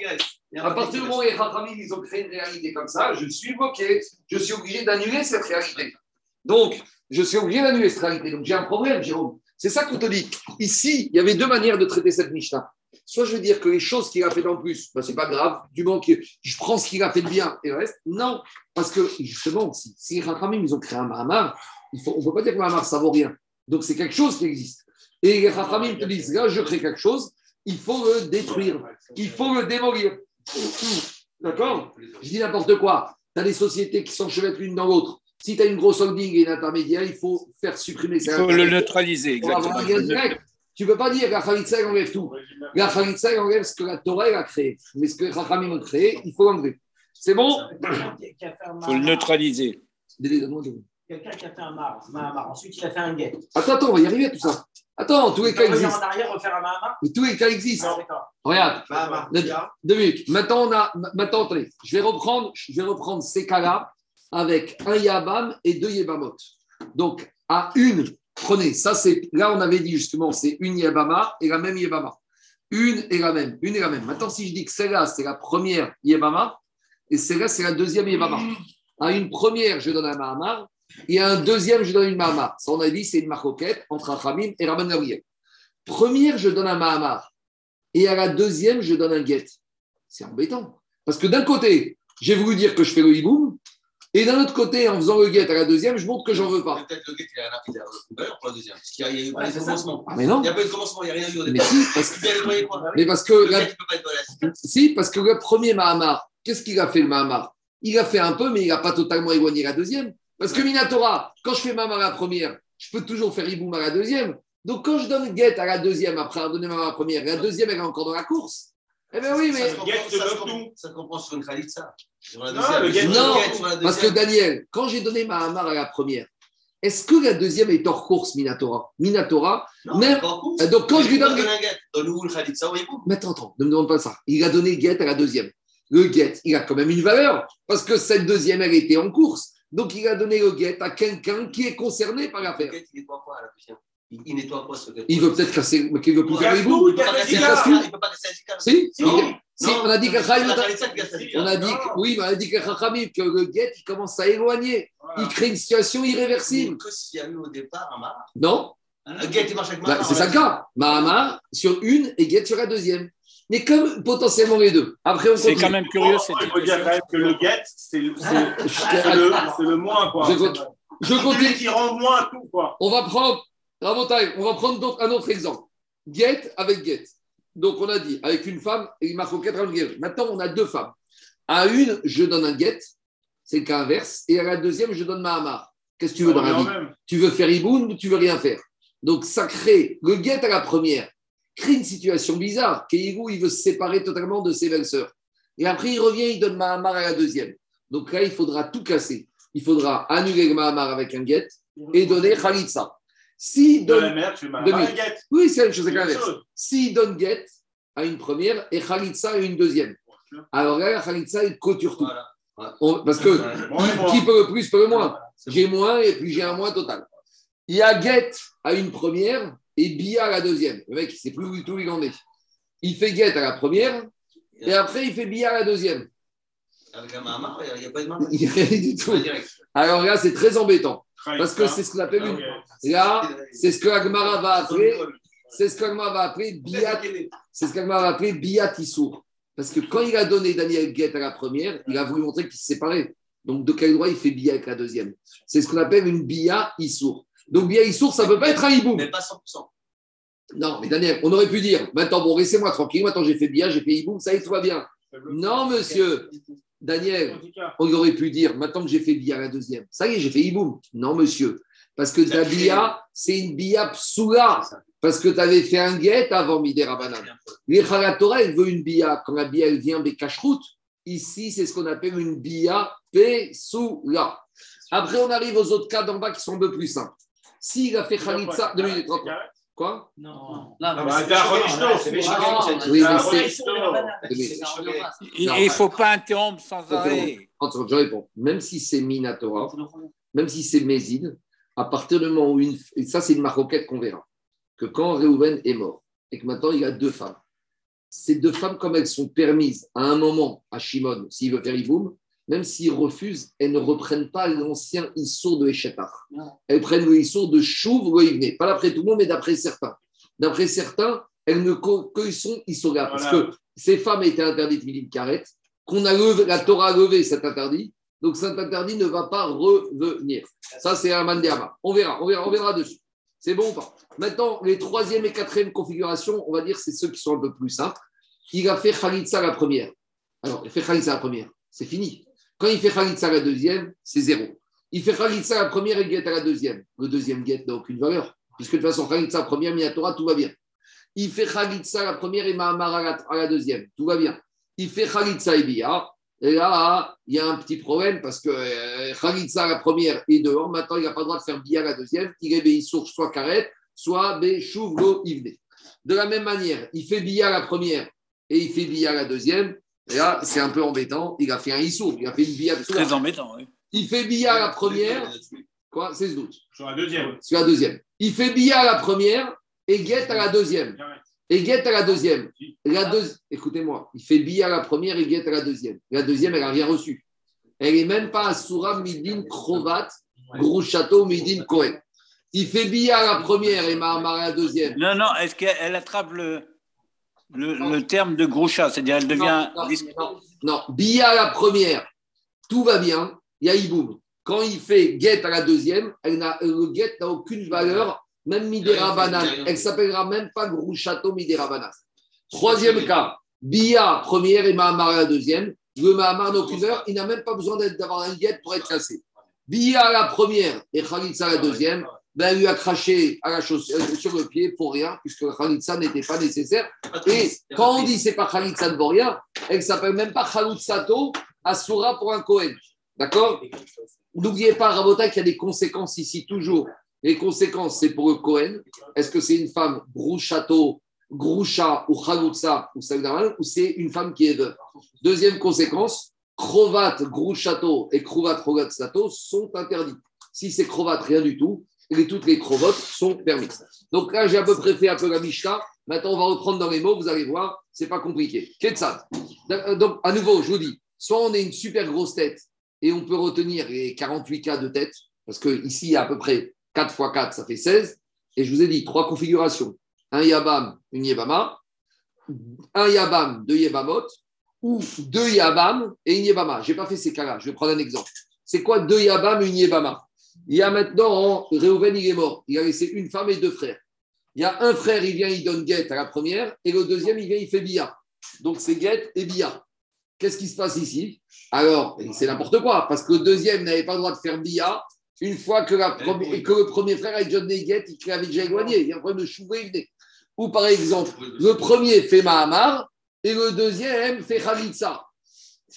À partir du moment où les Chachamim, ils ont créé une réalité comme ça, je suis bloqué. Je suis obligé d'annuler cette réalité. Donc, je suis obligé d'annuler cette réalité. Donc, j'ai un problème, Jérôme. C'est ça qu'on te dit. Ici, il y avait deux manières de traiter cette Mishnah. Soit je veux dire que les choses qu'il a fait en plus, ben, c'est pas grave, du moment que je prends ce qu'il a fait de bien et le reste. Non, parce que justement, si, si les Chachamim, ils ont créé un Mahamar, il faut, on ne peut pas dire que le Mahamar, ça vaut rien. Donc, c'est quelque chose qui existe. Et les Chachamim te disent, là, je crée quelque chose, il faut le détruire. Il faut le démolir. D'accord? Je dis n'importe quoi. Tu as des sociétés qui s'enchevêtrent l'une dans l'autre. Si tu as une grosse holding et une intermédiaire, il faut faire supprimer Il ces faut le neutraliser, exactement. Tu ne peux pas dire que la Khalitsa, enlève tout. La Khalitsa, enlève ce que la Torah elle a créé. Mais ce que les Chachamim ont créé, il faut l'enlever. C'est bon? Il faut le neutraliser. Quelqu'un qui a fait un mar. Ensuite, il a fait un guet. Attends, attends, on va y arriver à tout ça. Attends, tous les cas existent. en arrière, refaire un tous les cas existent. Regarde, Deux- minutes. Maintenant, on a, maintenant attendez, je vais reprendre, je vais reprendre ces cas-là avec un Yabam et deux Yebamot. Donc, à une, prenez, ça c'est, là on avait dit justement, c'est une Yebama et la même Yebama. Une et la même, une et la même. Maintenant, si je dis que celle-là, c'est la première Yebama et celle-là, c'est la deuxième Yebama. À une première, je donne un Mahamar et à un deuxième, je donne une Mahamar. Ça, on a dit, c'est une marcoquette entre Achamim et Rabban Gabriel. Première, je donne un Mahamar et à la deuxième, je donne un get. C'est embêtant. Parce que d'un côté, j'ai voulu dire que je fais le hiboum, et d'un autre côté, en faisant le get à la deuxième, je montre que j'en veux pas. Peut-être le gars qui a un pour la deuxième. Parce qu'il y a- il y a eu pas de commencement. Ah, mais non. Il n'y a pas eu de commencement, il n'y a rien eu au Mais départ. si, parce Mais parce que, la- il la si, parce que le premier Mahamar, qu'est-ce qu'il a fait le Mahamar? Il a fait un peu, mais il n'a pas totalement éloigné la deuxième. Parce que Minatora, quand je fais Mahamar à la première, je peux toujours faire hiboum à la deuxième. Donc quand je donne get à la deuxième, après avoir donné Mahamar à la première, la deuxième, elle est encore dans la course. Eh bien oui, mais ça se comprend- sur une la Non, non, Parce que. Daniel, quand j'ai donné Mahamar à la première, est-ce que la deuxième est hors course, Minatora? Minatora, Non, même- course. Euh, donc, quand Mais je lui donne- donner un get Donne-nous le Khalitsa ou Iboum. Mais attends, attends, ne me demande pas ça. Il a donné get à la deuxième. Le get, il a quand même une valeur, parce que cette deuxième, elle était en course. Donc, il a donné le get à quelqu'un qui est concerné par Le l'affaire. get, il nettoie quoi à la deuxième Il il nettoie quoi ce get Il veut peut-être casser, mais qu'il veut plus Il faire les bouts. Il peut pas casser Il il Khalitsa. Si, si, Non. si, Non. on a dit que on a dit, oui, on a dit que Chachamim, que le get, il commence à éloigner. Il crée une situation irréversible. Que s'il y a eu au départ un mar. Non Un get, il marche avec Bah, mar. C'est ça le cas. Mahamar sur une et get sur la deuxième. Mais comme potentiellement les deux. Après, on C'est quand même curieux cette Il faut dire quand même que le get, c'est le, c'est le, le moins, quoi. Je continue. Je continue. qui rend moins tout, quoi. On va prendre, on va prendre donc un autre exemple. Get avec get. Donc, on a dit, avec une femme, il m'a fait quatre Maintenant, on a deux femmes. À une, je donne un get, c'est le cas inverse, et à la deuxième, je donne Mahamar. Qu'est-ce que tu veux dans la vie? Tu veux faire Iboun ou tu veux rien faire? Donc, ça crée, le get à la première, crée une situation bizarre. Keïgou, il veut se séparer totalement de ses belles-sœurs. Et après, il revient, il donne Mahamar à la deuxième. Donc là, il faudra tout casser. Il faudra annuler le Mahamar avec un get et donner Khalitsa. S'il De la donne. mère, tu. Oui, c'est la même chose avec. S'il donne get à une première et Khalitsa à une deuxième. Alors là, Khalitsa, il clôture tout. Voilà. On- parce que Bon, qui peut le plus peut le moins. J'ai moins et puis j'ai un moins total. Il y a get à une première et Bia à la deuxième. Le mec, il ne sait plus du tout où il en est. Il fait get à la première et après il fait Bia à la deuxième. Avec un Mahamar, il n'y a pas de mar. Il n'y a rien du tout. Alors là, c'est très embêtant parce que c'est ce qu'on appelle Ah, une. Là, c'est ce que Agmara va appeler. C'est ce qu'Agmara va appeler Biat C'est ce qu'Agmar va appeler Biyat Issour. Parce que quand il a donné Daniel Guet à la première, il a voulu montrer qu'il se séparait. Donc, de quel droit il fait Bia avec la deuxième? C'est ce qu'on appelle une Bia Issour. Donc, Bia Issour, ça ne peut pas être un hiboum. Mais pas 100%. Non, mais Daniel, on aurait pu dire maintenant, bon, laissez-moi tranquille, maintenant j'ai fait Bia, j'ai fait hiboum, ça y est, tout va bien. Non, monsieur, Daniel, on aurait pu dire maintenant que j'ai fait Bia la deuxième, ça y est, j'ai fait hiboum. Non, monsieur, parce que ta Bia, c'est une Bia Psoula. Parce que tu avais fait un guet avant Midera Banane. Les Torah, elle veut une bia. Quand la bia, elle vient des cacheroutes, ici, c'est ce qu'on appelle une bia Pessoula. Après, on arrive aux autres cas d'en bas qui sont un peu plus simples. S'il a fait Khalitsa, deux minutes, attends. Quoi Non. Bah, mais c'est- Rolishto. Il ne faut pas interrompre sans arrêt. Je réponds. Même si c'est Minatora, même si c'est Mézid, à partir du moment où une. Et ça, c'est une maroquette qu'on verra. Que quand Réhouven est mort et que maintenant il a deux femmes, ces deux femmes, comme elles sont permises à un moment à Shimon, s'il veut faire Iboum, même s'il refuse, elles ne reprennent pas l'ancien Issour de Eshetar. Elles prennent le Issour de Chouv ou Ivne. Pas d'après tout le monde, mais d'après certains. D'après certains, elles ne que sont Issoga. Parce que ces femmes étaient interdites Milim Karet, qu'on a levé, la Torah a levé cet interdit. Donc cet interdit ne va pas revenir. Ça, c'est un mandéama. On verra, on verra, on verra dessus. C'est bon ou pas? Maintenant, les troisième et quatrième configurations, on va dire, c'est ceux qui sont un peu plus simples. Il a fait Khalitsa la première. Alors, il fait Khalitsa la première, c'est fini. Quand il fait Khalitsa la deuxième, c'est zéro. Il fait Khalitsa la première et guette à la deuxième. Le deuxième guette n'a aucune valeur, puisque de toute façon, Khalitsa première, Minatora, tout va bien. Il fait Khalitsa la première et Mahamar à la, à la deuxième, tout va bien. Il fait Khalitsa et Bia. Et là, il y a un petit problème parce que euh, la première est dehors. Maintenant, il n'a pas le droit de faire Bia la deuxième. Il est soit Karet, soit Béchouvlo Ivne. De la même manière, il fait Bia la première et il fait Bia la deuxième. Et là, c'est un peu embêtant. Il a fait un Issour, il a fait une Bia. Très embêtant, oui. Il fait Bia la première. Quoi C'est ce doute. Sur la deuxième. C'est la deuxième. Il fait Bia à la première et Guette à la deuxième. Et Guette à la deuxième. La deux... Écoutez-moi, il fait Bia à la première et Guette à la deuxième. La deuxième, elle n'a rien reçu. Elle n'est même pas à Soura Midin Krovat, Gros Château Midin Kohen. Il fait Bia à la première et Mahamar à la deuxième. Non, non, est-ce qu'elle attrape le, le, le terme de gros chat C'est-à-dire, elle devient. Non, non, non, non. Bia à la première, tout va bien, il y a Iboum. Quand il fait Guette à la deuxième, elle n'a- le Guette n'a aucune valeur, même Midera. Elle s'appellera même pas Gros Château Midera. Troisième cas, Bia première et Mahamar à la deuxième. Le Mahamar n'a aucune valeur, il n'a même pas besoin d'avoir un Guette pour être classé. Bia à la première et Khalitsa à la deuxième, ben, lui a craché à la chaussure, euh, sur le pied pour rien, puisque Khalitsa n'était pas nécessaire. Et quand on dit c'est pas Khalitsa de Boria, elle s'appelle même pas Khalitsato Asura pour un Cohen. D'accord? N'oubliez pas, Rabota, qu'il y a des conséquences ici, toujours. Les conséquences, c'est pour le Cohen. Est-ce que c'est une femme Grouchato, Groucha ou Khaloutsa ou Sagdaran, ou c'est une femme qui est veuve? Deuxième conséquence, Krovat, Grouchato et Krovat, Rogatsato sont interdits. Si c'est Krovat, rien du tout, et toutes les crovotes sont permises. Donc là, j'ai à peu près fait un peu la Mishnah. Maintenant, on va reprendre dans les mots, vous allez voir, c'est pas compliqué. Ketsat. Donc, à nouveau, je vous dis, soit on est une super grosse tête et on peut retenir les 48 cas de tête, parce que ici, il y a à peu près 4 x 4, ça fait 16. Et je vous ai dit, trois configurations. Un Yabam, une Yebama, un Yabam, deux Yebamot, ou deux Yabam et une Yebama. Je n'ai pas fait ces cas-là, je vais prendre un exemple. C'est quoi deux Yabam et une Yebama? Il y a maintenant, Réhouven, il est mort. Il a laissé une femme et deux frères. Il y a un frère, il vient, il donne guette à la première, et le deuxième, il vient, il fait bia. Donc c'est guette et bia. Qu'est-ce qui se passe ici? Alors, c'est n'importe quoi, parce que le deuxième n'avait pas le droit de faire bia une fois que, la première- que le premier frère a donné guette, il avait déjà éloigné. Il y a un problème de chouvé, il venait. Ou par exemple, le premier fait Mahamar et le deuxième fait Khalitsa.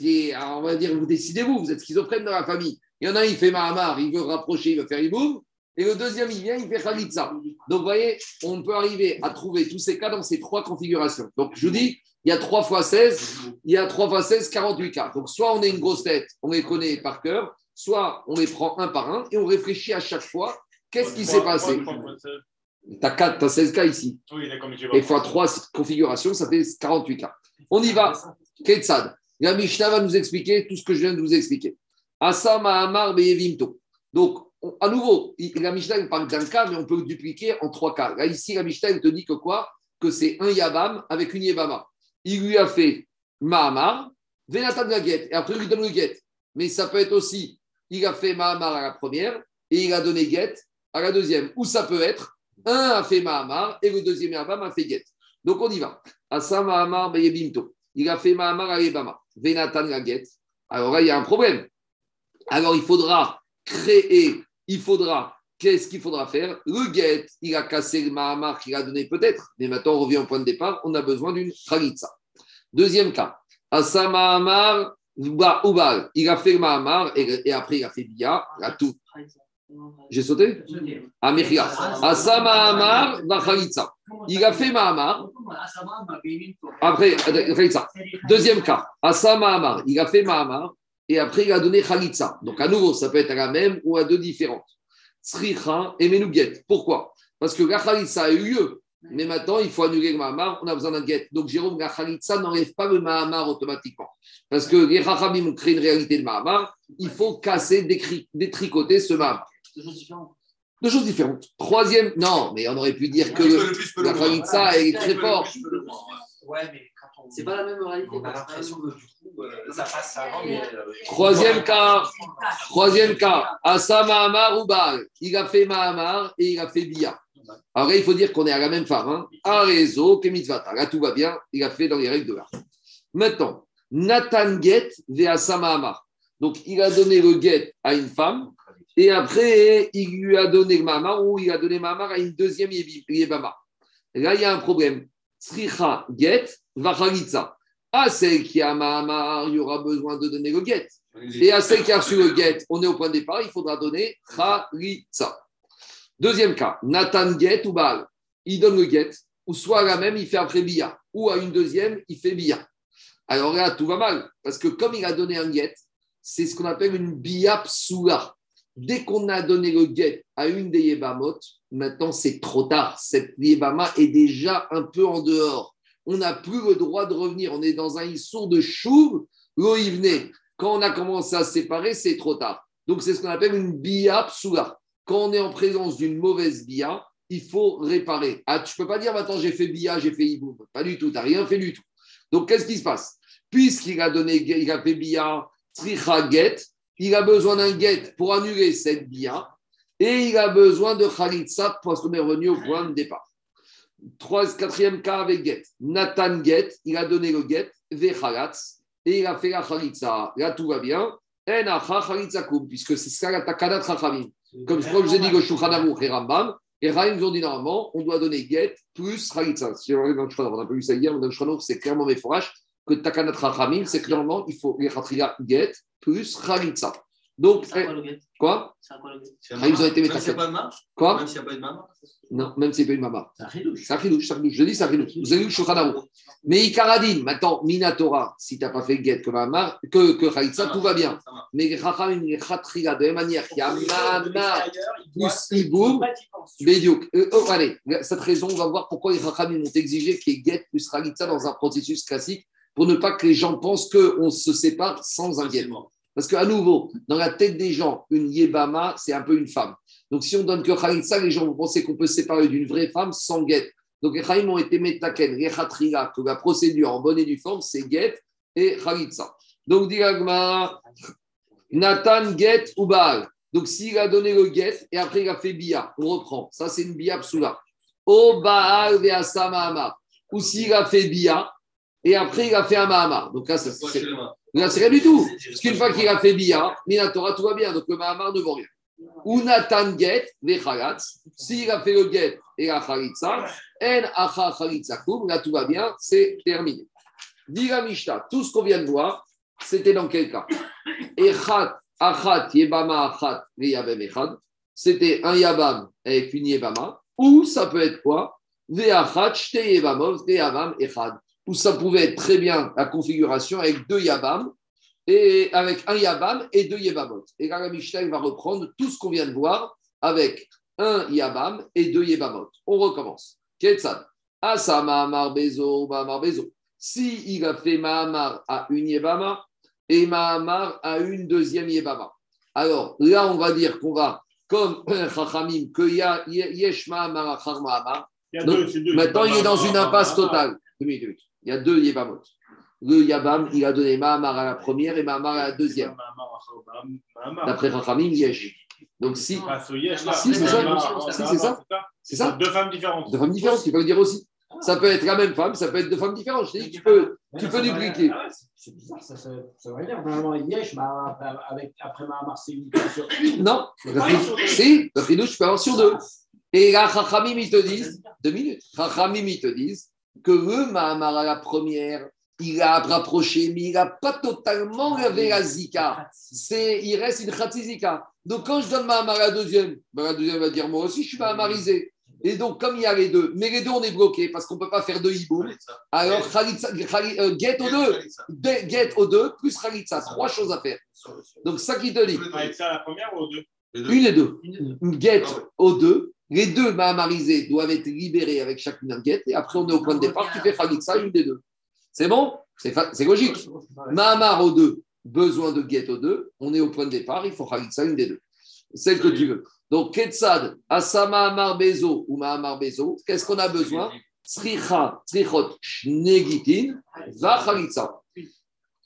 On va dire, vous décidez-vous, vous êtes schizophrène dans la famille. Il y en a un, il fait Mahamar, il veut rapprocher, il veut faire Iboum. Et le deuxième, il vient, il fait Khalitsa. Donc, vous voyez, on peut arriver à trouver tous ces cas dans ces trois configurations. Donc, je vous dis, il y a 3 fois 16, il y a 3 fois 16, 48 cas. Donc, soit on est une grosse tête, on les connaît par cœur, soit on les prend un par un et on réfléchit à chaque fois qu'est-ce qui s'est passé? Tu as, 4, tu as 16 cas ici. Oui, Et fois 3 configurations, ça fait 48 cas. On y va. Ketsad. La Mishnah va nous expliquer tout ce que je viens de vous expliquer. Asa Mahamar Beyevimto. Donc, on- à nouveau, la Mishnah parle d'un cas, mais on peut le dupliquer en trois cas. Là, ici, la Mishnah te dit que quoi? Que c'est un Yabam avec une Yebama. Il lui a fait Mahamar, Venatan la guette, et après il lui donne le guette. Mais ça peut être aussi, il a fait Mahamar à la première, et il a donné guette à la deuxième. Ou ça peut être, un a fait Mahamar, et le deuxième Yabam a fait guette. Donc on y va. Asa Mahamar Beyebimto. Il a fait Mahamar à Yebama. Venatan la guette. Alors là, il y a un problème. Alors il faudra créer, il faudra, qu'est-ce qu'il faudra faire? Le guet, il a cassé le Mahamar qu'il a donné peut-être, mais maintenant on revient au point de départ, on a besoin d'une Khalitsa. Deuxième cas, Asa Mahamar Ubal, il a fait le Mahamar et, après il a fait Bia, il a tout. J'ai sauté? Ah, Mechia. Asa Mahamar Khalitsa. Il a fait Mahamar. Après, Khalitsa. Deuxième cas. Asa Mahamar. Il a fait Mahamar. Et après, il a donné Khalitsa. Donc, à nouveau, ça peut être à la même ou à deux différentes. Sricha et Menuget. Pourquoi? Parce que la Khalitsa a eu lieu. Mais maintenant, il faut annuler le Mahamar, on a besoin d'un get. Donc, Jérôme, la Khalitsa n'enlève pas le Mahamar automatiquement. Parce que les Rachamim ont créé une réalité de Mahamar, il faut casser, détricoter ce Mahamar. Deux choses différentes. Deux choses différentes. Troisième, non, mais on aurait pu dire que le la. Khalitsa est très fort. Ouais, mais quand on. C'est pas la même réalité. On a l'impression que du coup, euh, euh, Troisième cas, troisième cas, Asa Mahamar ou Baal? Il a fait Mahamar et il a fait Bia. Alors là, il faut dire qu'on est à la même femme. Hein. Arezo, Kemitzvata. Là, tout va bien. Il a fait dans les règles de l'art. Maintenant, Nathan Get ve Asa Mahamar. Donc, il a donné le get à une femme et après, il lui a donné le Mahamar ou il a donné Mahamar à une deuxième Yebama. Et là, il y a un problème. Sricha Get va Khalitsa. À celle qui a Mahamar, il y aura besoin de donner le get. Et à celle qui a reçu le get, on est au point de départ, il faudra donner. Deuxième cas, Nathan get ou Baal. Il donne le get, ou soit à la même, il fait après Bia, ou à une deuxième, il fait Bia. Alors là, tout va mal, parce que comme il a donné un get, c'est ce qu'on appelle une Bia psoula. Dès qu'on a donné le get à une des Yebamot, maintenant c'est trop tard. Cette Yebama est déjà un peu en dehors. On n'a plus le droit de revenir. On est dans un issour de chouv, venait. Quand on a commencé à séparer, c'est trop tard. Donc c'est ce qu'on appelle une Bia psoula. Quand on est en présence d'une mauvaise Bia, il faut réparer. Ah, tu peux pas dire maintenant j'ai fait Bia, j'ai fait Iboum. Pas du tout, tu n'as rien fait du tout. Donc qu'est-ce qui se passe? Puisqu'il a donné, il a fait Bia, Tricha Get, il a besoin d'un get pour annuler cette Bia et il a besoin de Khalitsa parce qu'on est revenu au point de départ. Trois, quatrième cas avec get. Nathan Get, il a donné le get, Vechalatz, et il a fait la Khalitsa. Là, tout va bien. En puisque c'est ça la Takadat Chachamim. Comme je que vous ai dit que Shulchan Aruch et Rambam, et Rahim nous ont dit normalement, on doit donner get plus Khalitsa. Si on le n'a pas vu ça hier, mais dans le c'est clairement mes fourrages que Takanat Chachamim, c'est clairement, il faut les get plus Khalitsa. Donc, C'est eh, quoi C'est ils ont été Même s'il n'y a pas de main Quoi? Même s'il n'y a pas de Non, même si c'est pas une mama. C'est un ridouche. C'est. Je dis c'est. Vous avez vu. Mais Ikaradin, maintenant, Minatora, si tu n'as pas fait get que Mama, que, que Khalitsa, tout va bien. Mais les Chachamim, les Khatria, de la même manière qu'il y a Mama, Il doit- plus Iboum. Bédiouk. Euh, oh, allez, cette raison, on va voir pourquoi les Chachamim ont exigé qu'il y ait get plus Khalitsa dans un processus classique pour ne pas que les gens pensent qu'on se sépare sans un get. Parce qu'à nouveau, dans la tête des gens, une Yébama, c'est un peu une femme. Donc si on donne que Khalitsa, les gens vont penser qu'on peut se séparer d'une vraie femme sans get. Donc les Chaim ont été metaken, les Khatriga, que la procédure en bonne et due forme, c'est get et Khalitsa. Donc dit Nathan get ou Baal? Donc s'il a donné le get et après il a fait Bia, on reprend. Ça c'est une Bia psoula. O Baal Mahamar. Ou s'il a fait Bia et après il a fait un Mahamar. Donc là, ça, c'est Là, rien du tout. Parce qu'une fois qu'il a fait Bia, Minatora, tout va bien. Donc le Mahamar ne vaut rien. Ou Nathan Get, Vechalatz. S'il a fait le Get et la Khalitsa, En Acha Khalitsa Kum, là tout va bien, c'est terminé. Dira Mishta, tout ce qu'on vient de voir, c'était dans quel cas? Echat, Achat, Yebama, Achat, Yabem Echad. C'était un Yabam avec une Yebama. Ou ça peut être quoi? Veachat, Shte Yebamov, Yabam, Echad. Ou ça pouvait être très bien la configuration avec deux Yabam et avec un Yabam et deux Yebamot. Et là, la Mishnah va reprendre tout ce qu'on vient de voir avec un Yabam et deux Yebamot. On recommence. Ketzad. Asa Mahamar Bezo, Mahamar Bezo. Si il a fait Mahamar à une Yebama et Mahamar à une deuxième Yebama. Alors là, on va dire qu'on va, comme Chachamim, a Yesh Mahamar Achar Mahamar. Maintenant, il est dans Ah, une ah, impasse ah, totale. Deux minutes. Il y a deux Yebamot. Le Yabam, il a donné Mahamar à la première et Mahamar à la deuxième. D'après Rachamim, Yesh. Donc, si, là. Si, c'est ça. C'est ça. C'est c'est ça, Deux femmes différentes. deux femmes différentes, tu peux le dire aussi. Ça peut être la même femme, ça peut être deux femmes différentes. Je tu peux, tu peux dupliquer. Ah ouais, c'est- bizarre, ça, ça, ça veut dire. Normalement, Yesh, bah, avec, après Mahamar, c'est uniquement sur une. Non, si, le Fidouche, tu peux avoir sur deux. Et là, Chachamim, ils te disent, deux minutes, Chachamim, ils te disent que le Mahamar à la première, il a rapproché, mais il n'a pas totalement lavé la zika. C'est, il reste une khatzizika. Donc quand je donne ma à la deuxième, ben, la deuxième va dire moi aussi je suis maamarisé. Et donc comme il y a les deux, mais les deux on est bloqué parce qu'on ne peut pas faire deux hiboum. Alors euh, get aux deux, get aux deux plus khalitza, trois choses à faire. Donc ça qui te dit, ça, la première ou aux deux? Une et deux. Get aux deux. Les deux maamarisés doivent être libérés avec chacune un get. Et après, on est au point de départ. Tu fais Khalitsa, une des deux. C'est bon? C'est logique. Mahamar aux deux, besoin de get aux deux. On est au point de départ. Il faut Khalitsa, une des deux. Celle que tu veux. Donc, Ketsad, Asa Mahamar Bezo ou Mahamar Bezo, qu'est-ce qu'on a besoin? Sricha, Srichot, Shnegitin, va Khalitsa.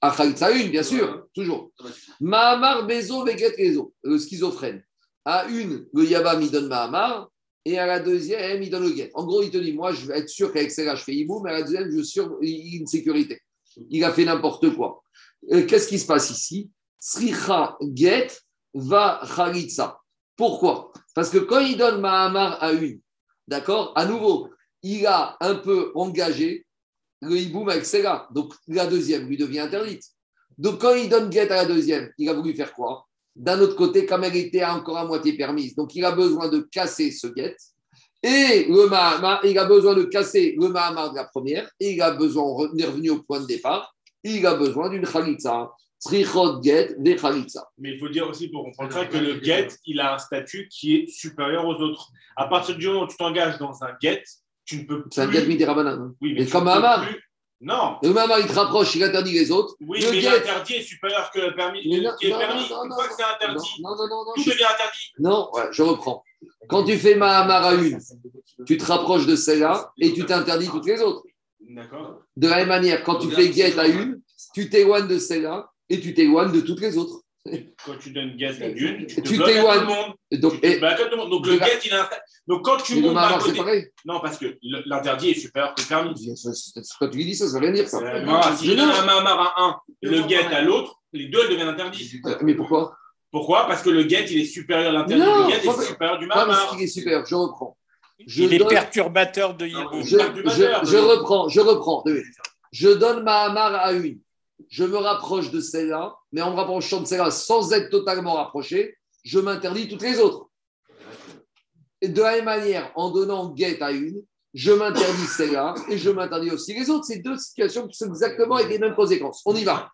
À Khalitsa, une, bien sûr, toujours. Mahamar Bezo, Veget le schizophrène. À une, le Yabam, il donne Mahamar, et à la deuxième, il donne le Get. En gros, il te dit Moi, je vais être sûr qu'avec celle-là, je fais Hibou, mais à la deuxième, je suis sûr une sécurité. Il a fait n'importe quoi. Euh, Qu'est-ce qui se passe ici? Sricha Get va Khalitsa. Pourquoi? Parce que quand il donne Mahamar à une, d'accord À nouveau, il a un peu engagé le hiboum avec celle-là. Donc la deuxième lui devient interdite. Donc quand il donne guet à la deuxième, il a voulu faire quoi? D'un autre côté, comme elle était encore à moitié permise, donc il a besoin de casser ce guet. Et le Mahamar, il a besoin de casser le Mahamar de la première, et il a besoin, on est revenu au point de départ, il a besoin d'une Khalitsa. Srichot get, des Khalitsa. Mais il faut dire aussi pour comprendre ça que le get, il a un statut qui est supérieur aux autres. À partir du moment où tu t'engages dans un get, tu ne peux plus. C'est un get midi rabanan. Oui, mais Et tu comme plus- Non. Le Mahamar, il te rapproche, il interdit les autres. Oui, le mais get, l'interdit est supérieur que le permis. Non, qui est non, permis. non, Une fois que c'est interdit, non, non, non, non, tout je- devient interdit. Non, ouais, je reprends. Quand tu fais Mahamar à une, tu te rapproches de celle-là et tu t'interdis toutes les autres. D'accord. De la même manière, quand tu fais get à une, tu t'éloignes de celle-là et tu t'éloignes de toutes les autres. Quand tu donnes get à une, tu te Tu bloques à tout le monde. Donc, Tu et, à tout le monde. Donc le il a un... Donc quand tu le montes d'un Mahamar, c'est côté. pareil. Non, parce que le- l'interdit est supérieur que le permis. Quand tu dis ça, ça veut rien dire ça. Euh, si je donne un Mahamar à un et le get à l'autre, les deux elles deviennent interdits. Euh, Mais pourquoi? Pourquoi? Parce que le get, il est supérieur, l'interdit Non, du get pas- est supérieur du Ah, Mahamar. est super, je reprends. Je Il est donne- perturbateur de Hiboum. je, reprends, je reprends. Je donne Mahamar à une. Je me rapproche de celle-là, mais en me rapprochant de celle-là sans être totalement rapproché, je m'interdis toutes les autres. Et de la même manière, en donnant guet à une, je m'interdis celle-là et je m'interdis aussi les autres. C'est deux situations qui sont exactement avec les mêmes conséquences. On y va.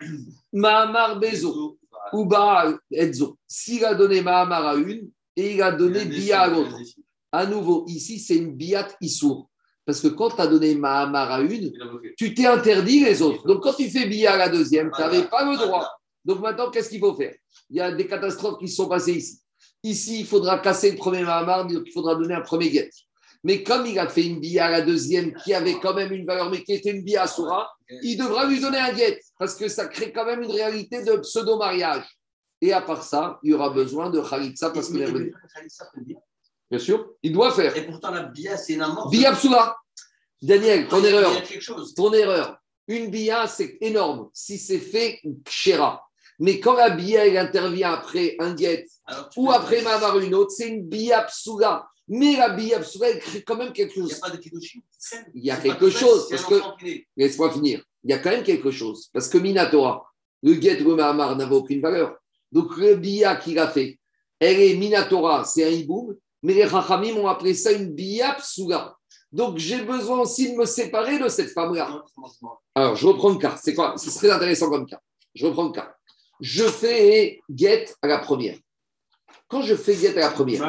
Mahamar Bezo ou Baal Edzo. S'il a donné Mahamar à une et il a donné Bia à l'autre. À nouveau, ici, c'est une biat issour. Parce que quand tu as donné Mahamar à une, tu t'es interdit les autres. Donc, quand tu fais Bia à la deuxième, tu n'avais pas le droit. Donc, maintenant, qu'est-ce qu'il faut faire? Il y a des catastrophes qui se sont passées ici. Ici, il faudra casser le premier Mahamar, donc il faudra donner un premier guet. Mais comme il a fait une Bia à la deuxième qui avait quand même une valeur, mais qui était une Bia à Soura, il devra lui donner un guet. Parce que ça crée quand même une réalité de pseudo-mariage. Et à part ça, il y aura besoin de Khalitsa parce qu'il est. Bien sûr, il doit faire. Et pourtant, la bia, c'est une amorce. Bia. Daniel, ton erreur. Chose. Ton erreur. Une bia, c'est énorme si c'est fait kshera. Mais quand la bia elle intervient après un guet ou après Mamar une autre, c'est une bia. Mais la bia psula, elle crée quand même quelque Il n'y chose. a pas de Kiddushin. Il y a quelque chose, parce que-. Laisse-moi finir. Il y a quand même quelque chose. Parce que Minatora, le guet ou le Mahamar n'avait aucune valeur. Donc le bia qu'il a fait, elle est Minatora, c'est un hiboum, mais les Rachamim ont appelé ça une bia psula. Donc j'ai besoin aussi de me séparer de cette femme-là. Alors, je reprends le cas. C'est quoi? C'est très intéressant comme cas. Je reprends le cas. Je fais get à la première. Quand je fais get à la première,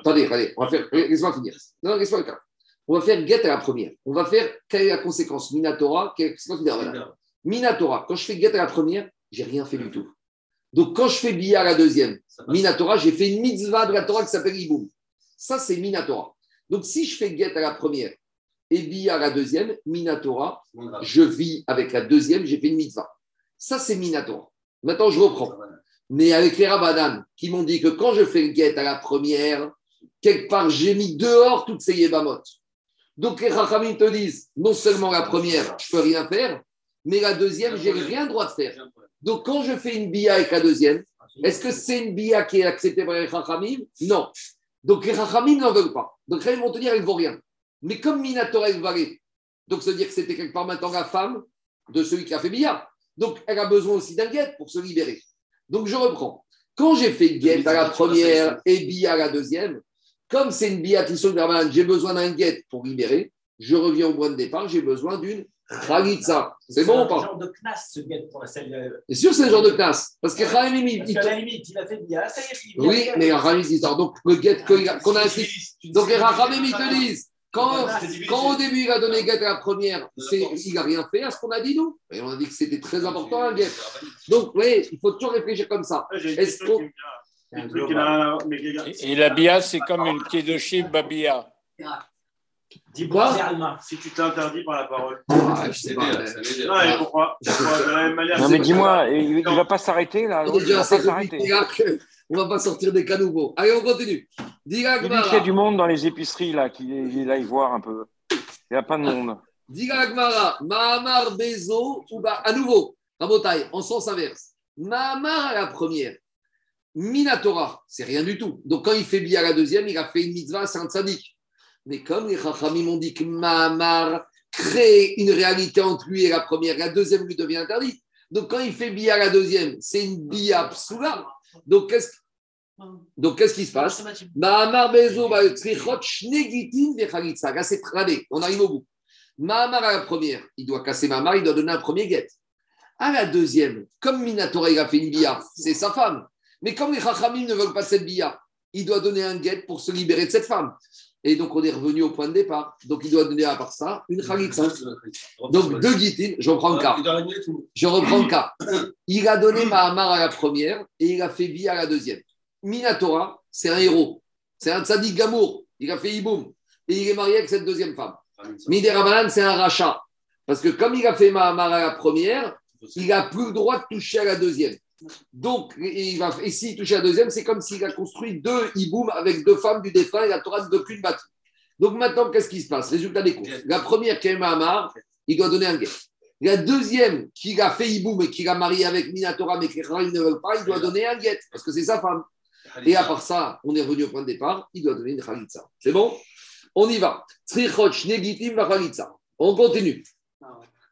attendez, allez, on va faire. Laisse-moi finir. Non, laisse-moi le cas. On va faire get à la première. On va faire quelle est la conséquence? Minatora. quelle- C'est quoi qui est voilà. Minatora. Quand je fais get à la première, j'ai rien fait du tout. Donc, quand je fais bia à la deuxième. Minatora, j'ai fait une mitzvah de la Torah qui s'appelle Iboum. Ça, c'est Minatora. Donc, si je fais get à la première et bia à la deuxième, Minatora, je vis avec la deuxième, j'ai fait une mitzvah. Ça, c'est Minatora. Maintenant, je reprends. Mais avec les Rabbanan qui m'ont dit que quand je fais le guet à la première, quelque part, j'ai mis dehors toutes ces yébamot. Donc les Rachamim te disent, non seulement la première, je peux rien faire, mais la deuxième, j'ai rien droit de faire. Donc quand je fais une bia avec la deuxième, est-ce que c'est une bia qui est acceptée par les Rachamim? Non. Donc les Rachamim n'en veulent pas. Donc ils vont te dire, elle ne vaut rien. Mais comme Minatora, elle valait, donc se dire que c'était quelque part maintenant la femme, de celui qui a fait billard. Donc, elle a besoin aussi d'un guet pour se libérer. Donc, je reprends. Quand j'ai fait guet à la première et billard à la deuxième, comme c'est une billard qui sont j'ai besoin d'un guet pour libérer, je reviens au point de départ, j'ai besoin d'une Khalitsa. C'est bon ou pas? un genre de knas, ce guet pour celle. C'est sûr, c'est un genre de classe. Parce que Khalim, il. Parce qu'à la limite, il a fait bien, ça y est, Oui, mais Khalim, il dit Donc, le guet qu'on a inscrit. Donc, les ils te disent. Quand, quand, au début il a donné guet à la première, il n'a rien fait à ce qu'on a dit nous. Et on a dit que c'était très important un guet. Donc, oui, il faut toujours réfléchir comme ça. Est-ce qu'on. Et la bia, c'est comme une kedoshim babia. Dis Quoi Si tu t'interdis par la parole. Ah, je sais pas. Non, mais pourquoi? Pourquoi? De la même manière, Non, mais dis-moi, il ne va pas s'arrêter là Il va pas s'arrêter. On ne va pas sortir des cas nouveaux. Allez, on continue. Diga Il dit qu'il y a du monde dans les épiceries là, qu'il aille voir un peu. Il n'y a pas de monde. Diga Agmara, Mahamar Bezo, ou bah, à nouveau, Rabotai, en sens inverse. Mahamar à la première, Minatora, c'est rien du tout. Donc quand il fait bien à la deuxième, il a fait une mitzvah, c'est un tzaddik. Mais comme les Chachamim m'ont dit que Mahamar crée une réalité entre lui et la première, la deuxième lui devient interdite. Donc quand il fait bia la deuxième, c'est une bia psoula. Donc qu'est-ce donc, qu'est-ce qui se passe? Mahamar Bezo. Là, c'est tradé. On arrive au bout. Mahamar à la première, il doit casser Mahamar, il doit donner un premier guet. À la deuxième, comme Minatora, il a fait une bia, c'est sa femme. Mais comme les Chachamim ne veulent pas cette bia, il doit donner un guet pour se libérer de cette femme. Et donc, on est revenu au point de départ. Donc, il doit donner à part ça une chalitza. Donc, deux guitines, je reprends le cas. Je reprends le cas. Il a donné Mahamar à la première et il a fait bia à la deuxième. Minatora, c'est un héros. C'est un tzaddik gamour. Il a fait Iboum. Et il est marié avec cette deuxième femme. Miderabanan, c'est un rachat. Parce que comme il a fait Mahamar à la première, il n'a plus le droit de toucher à la deuxième. Donc, il va, et s'il la deuxième, c'est comme s'il a construit deux Iboum avec deux femmes du défunt et la Torah de plus bâtie. Donc maintenant, qu'est-ce qui se passe? Résultat des courses. La première qui a Mahamar, il doit donner un guet. La deuxième, qui a fait Iboum et qui l'a marié avec Minatora, mais qui ne veulent pas, il doit donner un guet, parce que c'est sa femme. Et à part ça, on est revenu au point de départ, il doit donner une khalitza. C'est bon? On y va. On continue.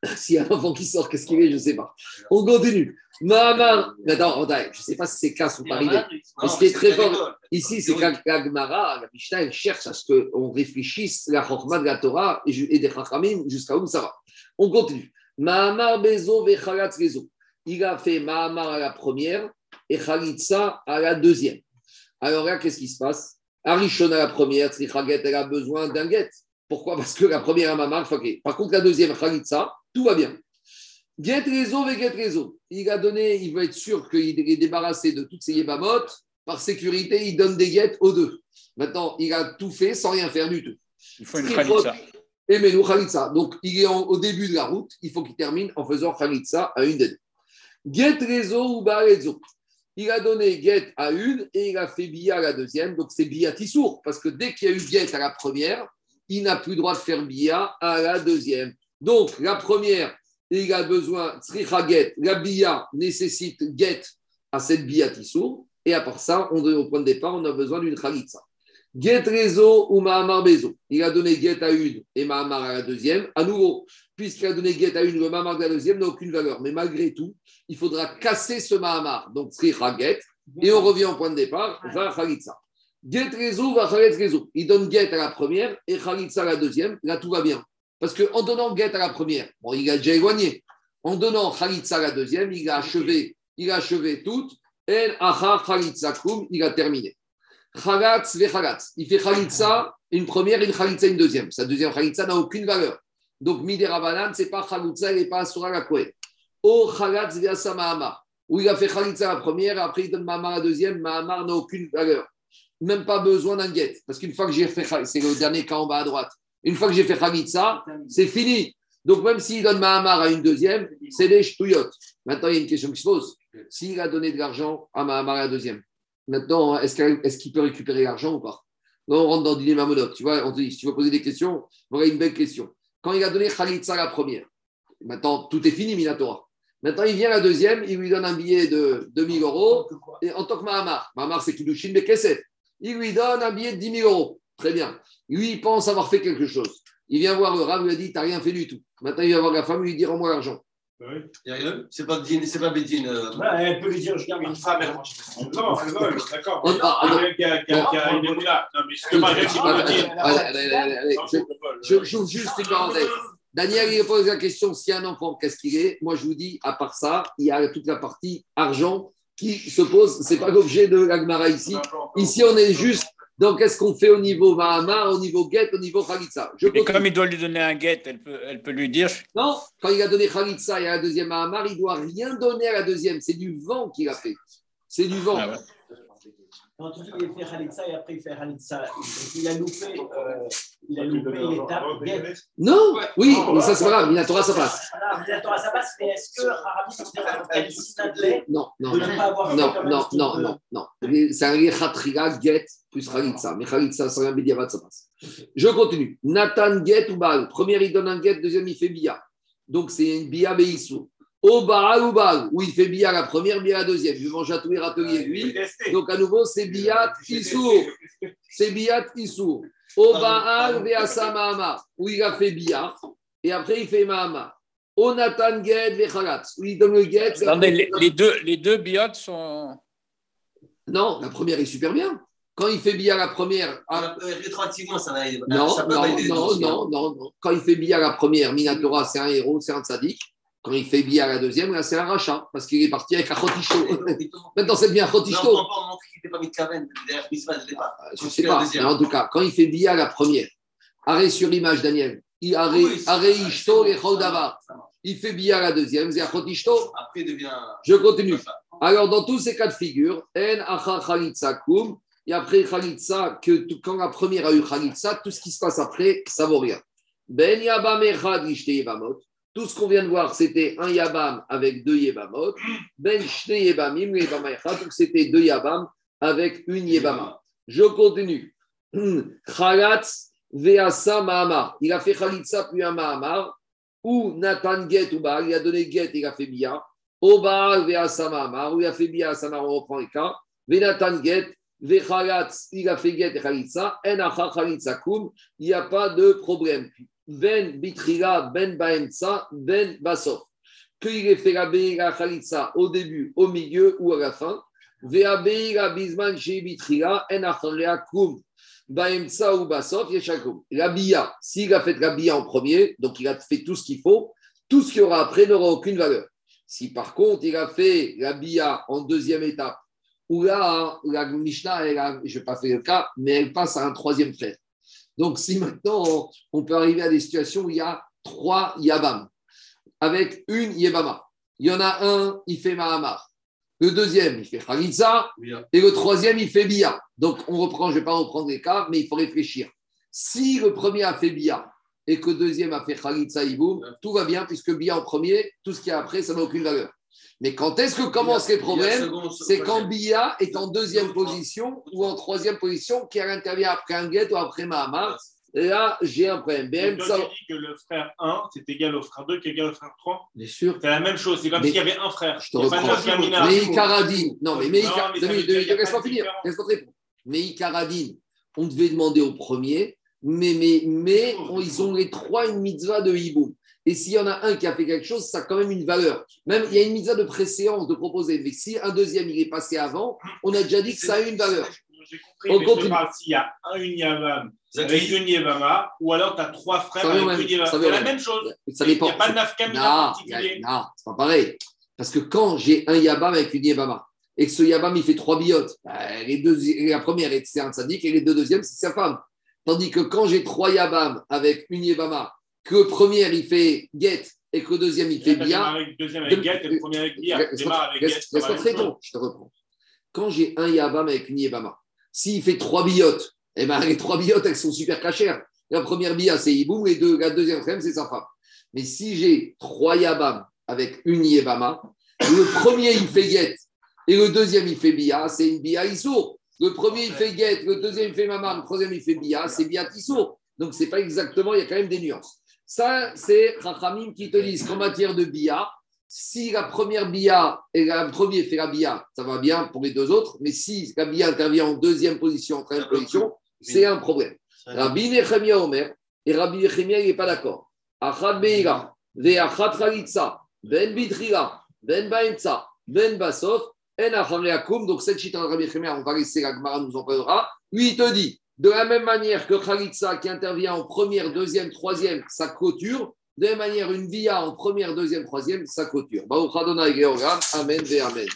S'il y a un enfant qui sort, qu'est-ce qu'il est Je ne sais pas. On continue. Mahamar. Attends, je ne sais pas si ces cas sont arrivés. Mais ce qui est très fort ici, c'est qu'Agmara, la Mishnah, elle cherche à ce qu'on réfléchisse la Chorma de la Torah et des Chachamim jusqu'à où ça va. On continue. Mahamar Bezo. Il a fait Mahamar à la première et Khalitsa à la deuxième. Alors là, qu'est-ce qui se passe? Arishon à la première, Trichaget, elle a besoin d'un guet. Pourquoi? Parce que la première Mamar, ok. Par contre, la deuxième, Khalitsa, tout va bien. Get réseau et get réseau. Il a donné, il veut être sûr qu'il est débarrassé de toutes ces yébamot. Par sécurité, il donne des guettes aux deux. Maintenant, il a tout fait sans rien faire du tout. Il faut une khalitza. Et Menou Khalitsa. Donc, il est en- au début de la route. Il faut qu'il termine en faisant Khalitsa à une des deux. Get réseau ou Barezo. Il a donné Get à une et il a fait Bia à la deuxième. Donc, c'est Bia Tissour. Parce que dès qu'il y a eu Get à la première, il n'a plus le droit de faire Bia à la deuxième. Donc, la première, il a besoin, Tzricha Get, la Bia nécessite Get à cette Bia Tissour. Et à part ça, on, au point de départ, on a besoin d'une Khalitsa. Get Rezo ou Mahamar Bezo. Il a donné Get à une et Mahamar à la deuxième. À nouveau, puisqu'il a donné Get à une, le Mahamar de la deuxième n'a aucune valeur. Mais malgré tout, il faudra casser ce Mahamar. Donc, Tzricha Get. Et on revient au point de départ, vers Khalitsa. Get Rezo va Khalet Rezo. Il donne Get à la première et Khalitsa à la deuxième. Là, tout va bien. Parce qu'en donnant Get à la première, bon, il a déjà éloigné. En donnant Khalitsa à la deuxième, il a achevé, il a achevé toutes. El Acha Khalitsa Kum, il a terminé. Khalatz ve Khalatz. Il fait Khalitsa une première et une Khalitsa une deuxième. Sa deuxième Khalitsa n'a aucune valeur. Donc, Midi Rabanan, ce n'est pas Khalitsa, il n'est pas Asura la Kohen. O Khalatz ve. Où il a fait Khalitsa la première, après il donne Mahamar la deuxième. Mahamar n'a aucune valeur. Même pas besoin d'un guet. Parce qu'une fois que j'ai fait c'est le dernier cas en bas à droite. Une fois que j'ai fait Khalitsa, c'est fini. Donc, même s'il donne Mahamar à une deuxième, c'est des ch'touillottes. Maintenant, il y a une question qui se pose. S'il a donné de l'argent à Mahamar à la deuxième, maintenant, est-ce qu'il peut récupérer l'argent ou pas? Non, on rentre dans Dîner Mamonot. Tu vois, on te dit, si tu veux poser des questions, voilà une belle question. Quand il a donné Khalitsa la première, maintenant, tout est fini, Minatora. Maintenant, il vient à la deuxième, il lui donne un billet de 2000 euros, et en tant que Mahamar, Mahamar, c'est Kudushin Bekesef, il lui donne un billet de 10 000 euros. Très bien. Lui, il pense avoir fait quelque chose. Il vient voir le Rav, il lui a dit, tu n'as rien fait du tout. Maintenant, il va voir la femme, il lui dit, rends-moi l'argent. Bah oui. Il y a rien C'est pas Bedin, c'est pas Bedin. euh, Voilà, elle peut lui dire, je garde Une femme, elle range. Non, elle vole, d'accord. Ah, ah. Non, mais dire. j'ouvre juste une parenthèse. Daniel, il pose la question si un enfant, qu'est-ce qu'il est? Moi, je vous dis, à part ça, il y a toute la partie argent qui se pose. Ce n'est pas l'objet de l'Agmara ici. Ici, on est juste dans qu'est-ce qu'on fait au niveau Mahamar, au niveau Get, au niveau Khalitsa? Je Et comme il doit lui donner un guet, elle peut, elle peut lui dire Non, quand il a donné Khalitsa et à la deuxième Mahamar, il ne doit rien donner à la deuxième. C'est du vent qu'il a fait. C'est du vent. Ah ouais. Quand tu dis il fait Khalitsa et après il fait Khalitsa, il a loupé, euh, il a loupé l'étape Get. Non, oui, mais ça, c'est pas grave. Minatora, ça passe. Voilà, Torah, ça passe, mais est-ce que Harami considère qu'elle s'inadlait Non, non, non. Non, non, non, non, C'est un Yechatriga, Get plus Khalitsa. Mais Khalitsa, sans un Bediavat, ça passe. Je continue. Nathan Get ou Baal. Premier, il donne un Get. Deuxième, il fait Bia. Donc, c'est une Bia Beisou. Au Baal ou Baal. où il fait Bia la première, Bia la deuxième. Je mange à tous les râteliers, lui. Donc, à nouveau, c'est Biat Issour. C'est Biat Issour. Au Baal Veasa Mahama. Où il a fait Bia. Et après, il fait Mahama. Au Nathan Get Vechalat. Où il donne le Attendez, les, les deux, les deux sont. Non, la première est super bien. Quand il fait billard la première. ah, euh, Rétroactivement, ça va. non, ça non, non, non, non. Quand il fait billard la première, Minatora, c'est un héros, c'est un sadique. Quand il fait billard la deuxième, là, c'est un rachat, parce qu'il est parti avec un choticho. Maintenant, c'est bien un Non, on montrer qu'il n'était pas mis de Kaven derrière Bisman dès le départ. Je sais pas, mais en tout cas, quand il fait billard la première, arrêt sur l'image, Daniel. Arrêt, ishto et marche. Il fait billard la deuxième, c'est un choticho. Après, il devient. Je continue. Alors, dans tous ces cas de figure, en acha khalitsa kum, et après khalitsa, que quand la première a eu khalitsa, tout ce qui se passe après, ça vaut rien. Ben yabam echad ishte yebamot. Tout ce qu'on vient de voir, c'était un yabam avec deux yebamot. Ben shte yebamim. Donc, c'était deux yabam avec une yebama. Je continue. Khalatz veasa mahamar. Il a fait khalitsa puis un mahamar. Ou Nathan Get ou Baal, il a donné Get, il a fait Bia. Au Baal, Vea Samamar, où il a fait Bia, Samar, on reprend les cas. Venatan Get, Vechalatz, il a fait Get et Khalitsa. En Khalitsa Kum, il n'y a pas de problème. Ben Bitrila, Ben Baemtsa, Ben Basof. Qu'il ait fait la Beira Khalitsa au début, au milieu ou à la fin. Vea Beira Bisman chez En Acha Kum. Baemtsa ou Basof, Yeshakum. La Bia, s'il a fait la Bia en premier, donc il a fait tout ce qu'il faut, tout ce qu'il y aura après n'aura aucune valeur. Si par contre il a fait la Bia en deuxième étape, où là, la Mishnah, elle a- je ne vais pas faire le cas, mais elle passe à un troisième frère. Donc si maintenant on, on peut arriver à des situations où il y a trois Yabam, avec une Yebama. Il y en a un, il fait Mahamar. Le deuxième, il fait Khalitsa. Oui, hein. Et le troisième, il fait Bia. Donc, on reprend, je ne vais pas reprendre les cas, mais il faut réfléchir. Si le premier a fait Bia et que le deuxième a fait Khalitsa Iboum, tout va bien, puisque Bia en premier, tout ce qui est après, ça n'a aucune valeur. Mais quand est-ce que commencent les problèmes C'est quand Bia est en deuxième position ou en troisième position, qui intervient après un guet ou après Mahamar. Là, j'ai un problème. BM, Donc, ça, tu dis que le frère 1, c'est égal au frère 2 qui est égal au frère 3 bien sûr. C'est la même chose. C'est comme s'il y avait un frère. Je te Il y a pas reprends. Mais Icaradine, non, mais, laisse-moi finir, laisse-moi répondre. Mais Icaradine, on devait demander au premier, mais, mais, mais on- ils ont les trois une mitzvah de hibou. Et s'il y en a un qui a fait quelque chose, ça a quand même une valeur. Même il y a une mitzvah de préséance de proposer. Mais si un deuxième il est passé avant, on a déjà dit que ça a une valeur. J'ai On compris, mais continue. parle s'il y a un Unyavam avec une Yevama, ou alors tu as trois frères Ça avec même, une Yevama. ça C'est la même chose. Ça Il n'y dépend. a pas de nafkamina Non, c'est pas pareil. Parce que quand j'ai un Yabam avec une Yabama, et que ce Yabam, il fait trois biotes, bah, les deux, la première, c'est un sadique, et les deux deuxièmes, c'est sa femme. Tandis que quand j'ai trois Yabam avec une Yabama, que le premier, il fait Get, et que le deuxième, il fait avec deuxième avec Get et le premier avec chose. répondre, je te reprends. Quand j'ai un Yabam avec une Yabama, s'il fait trois biotes, eh ben, les trois biotes, elles sont super cachères. La première bia, c'est Iboum, et deux, la deuxième c'est sa femme. Mais si j'ai trois Yabam avec une Yebama, le premier, il fait Get, et le deuxième, il fait Bia, c'est une Bia Issour. Le premier, il fait Get, le deuxième, il fait Mama, le troisième, il fait Bia, c'est Bia Issour. Donc, c'est pas exactement, il y a quand même des nuances. Ça, c'est Rachamim qui te disent qu'en matière de Bia, si la première bia et le premier fait la bia, ça va bien pour les deux autres, mais si la bia intervient en deuxième position, en troisième position, c'est un problème. Rabbi Nechemia Omer, et Rabbi Nechemia, il n'est pas d'accord. Achad Beira, Ve'achat Khalitsa, Ben Bitrila, Ben Baemtsa, Ben Basof, En Achareakum. Donc cette chita de Rabbi Chemer, on va laisser la Gemara nous en parlera. Lui, il te dit, de la même manière que Khalitsa qui intervient en première, deuxième, troisième, sa clôture, de la même manière, une via en première, deuxième, troisième, sa clôture. Amen Amen.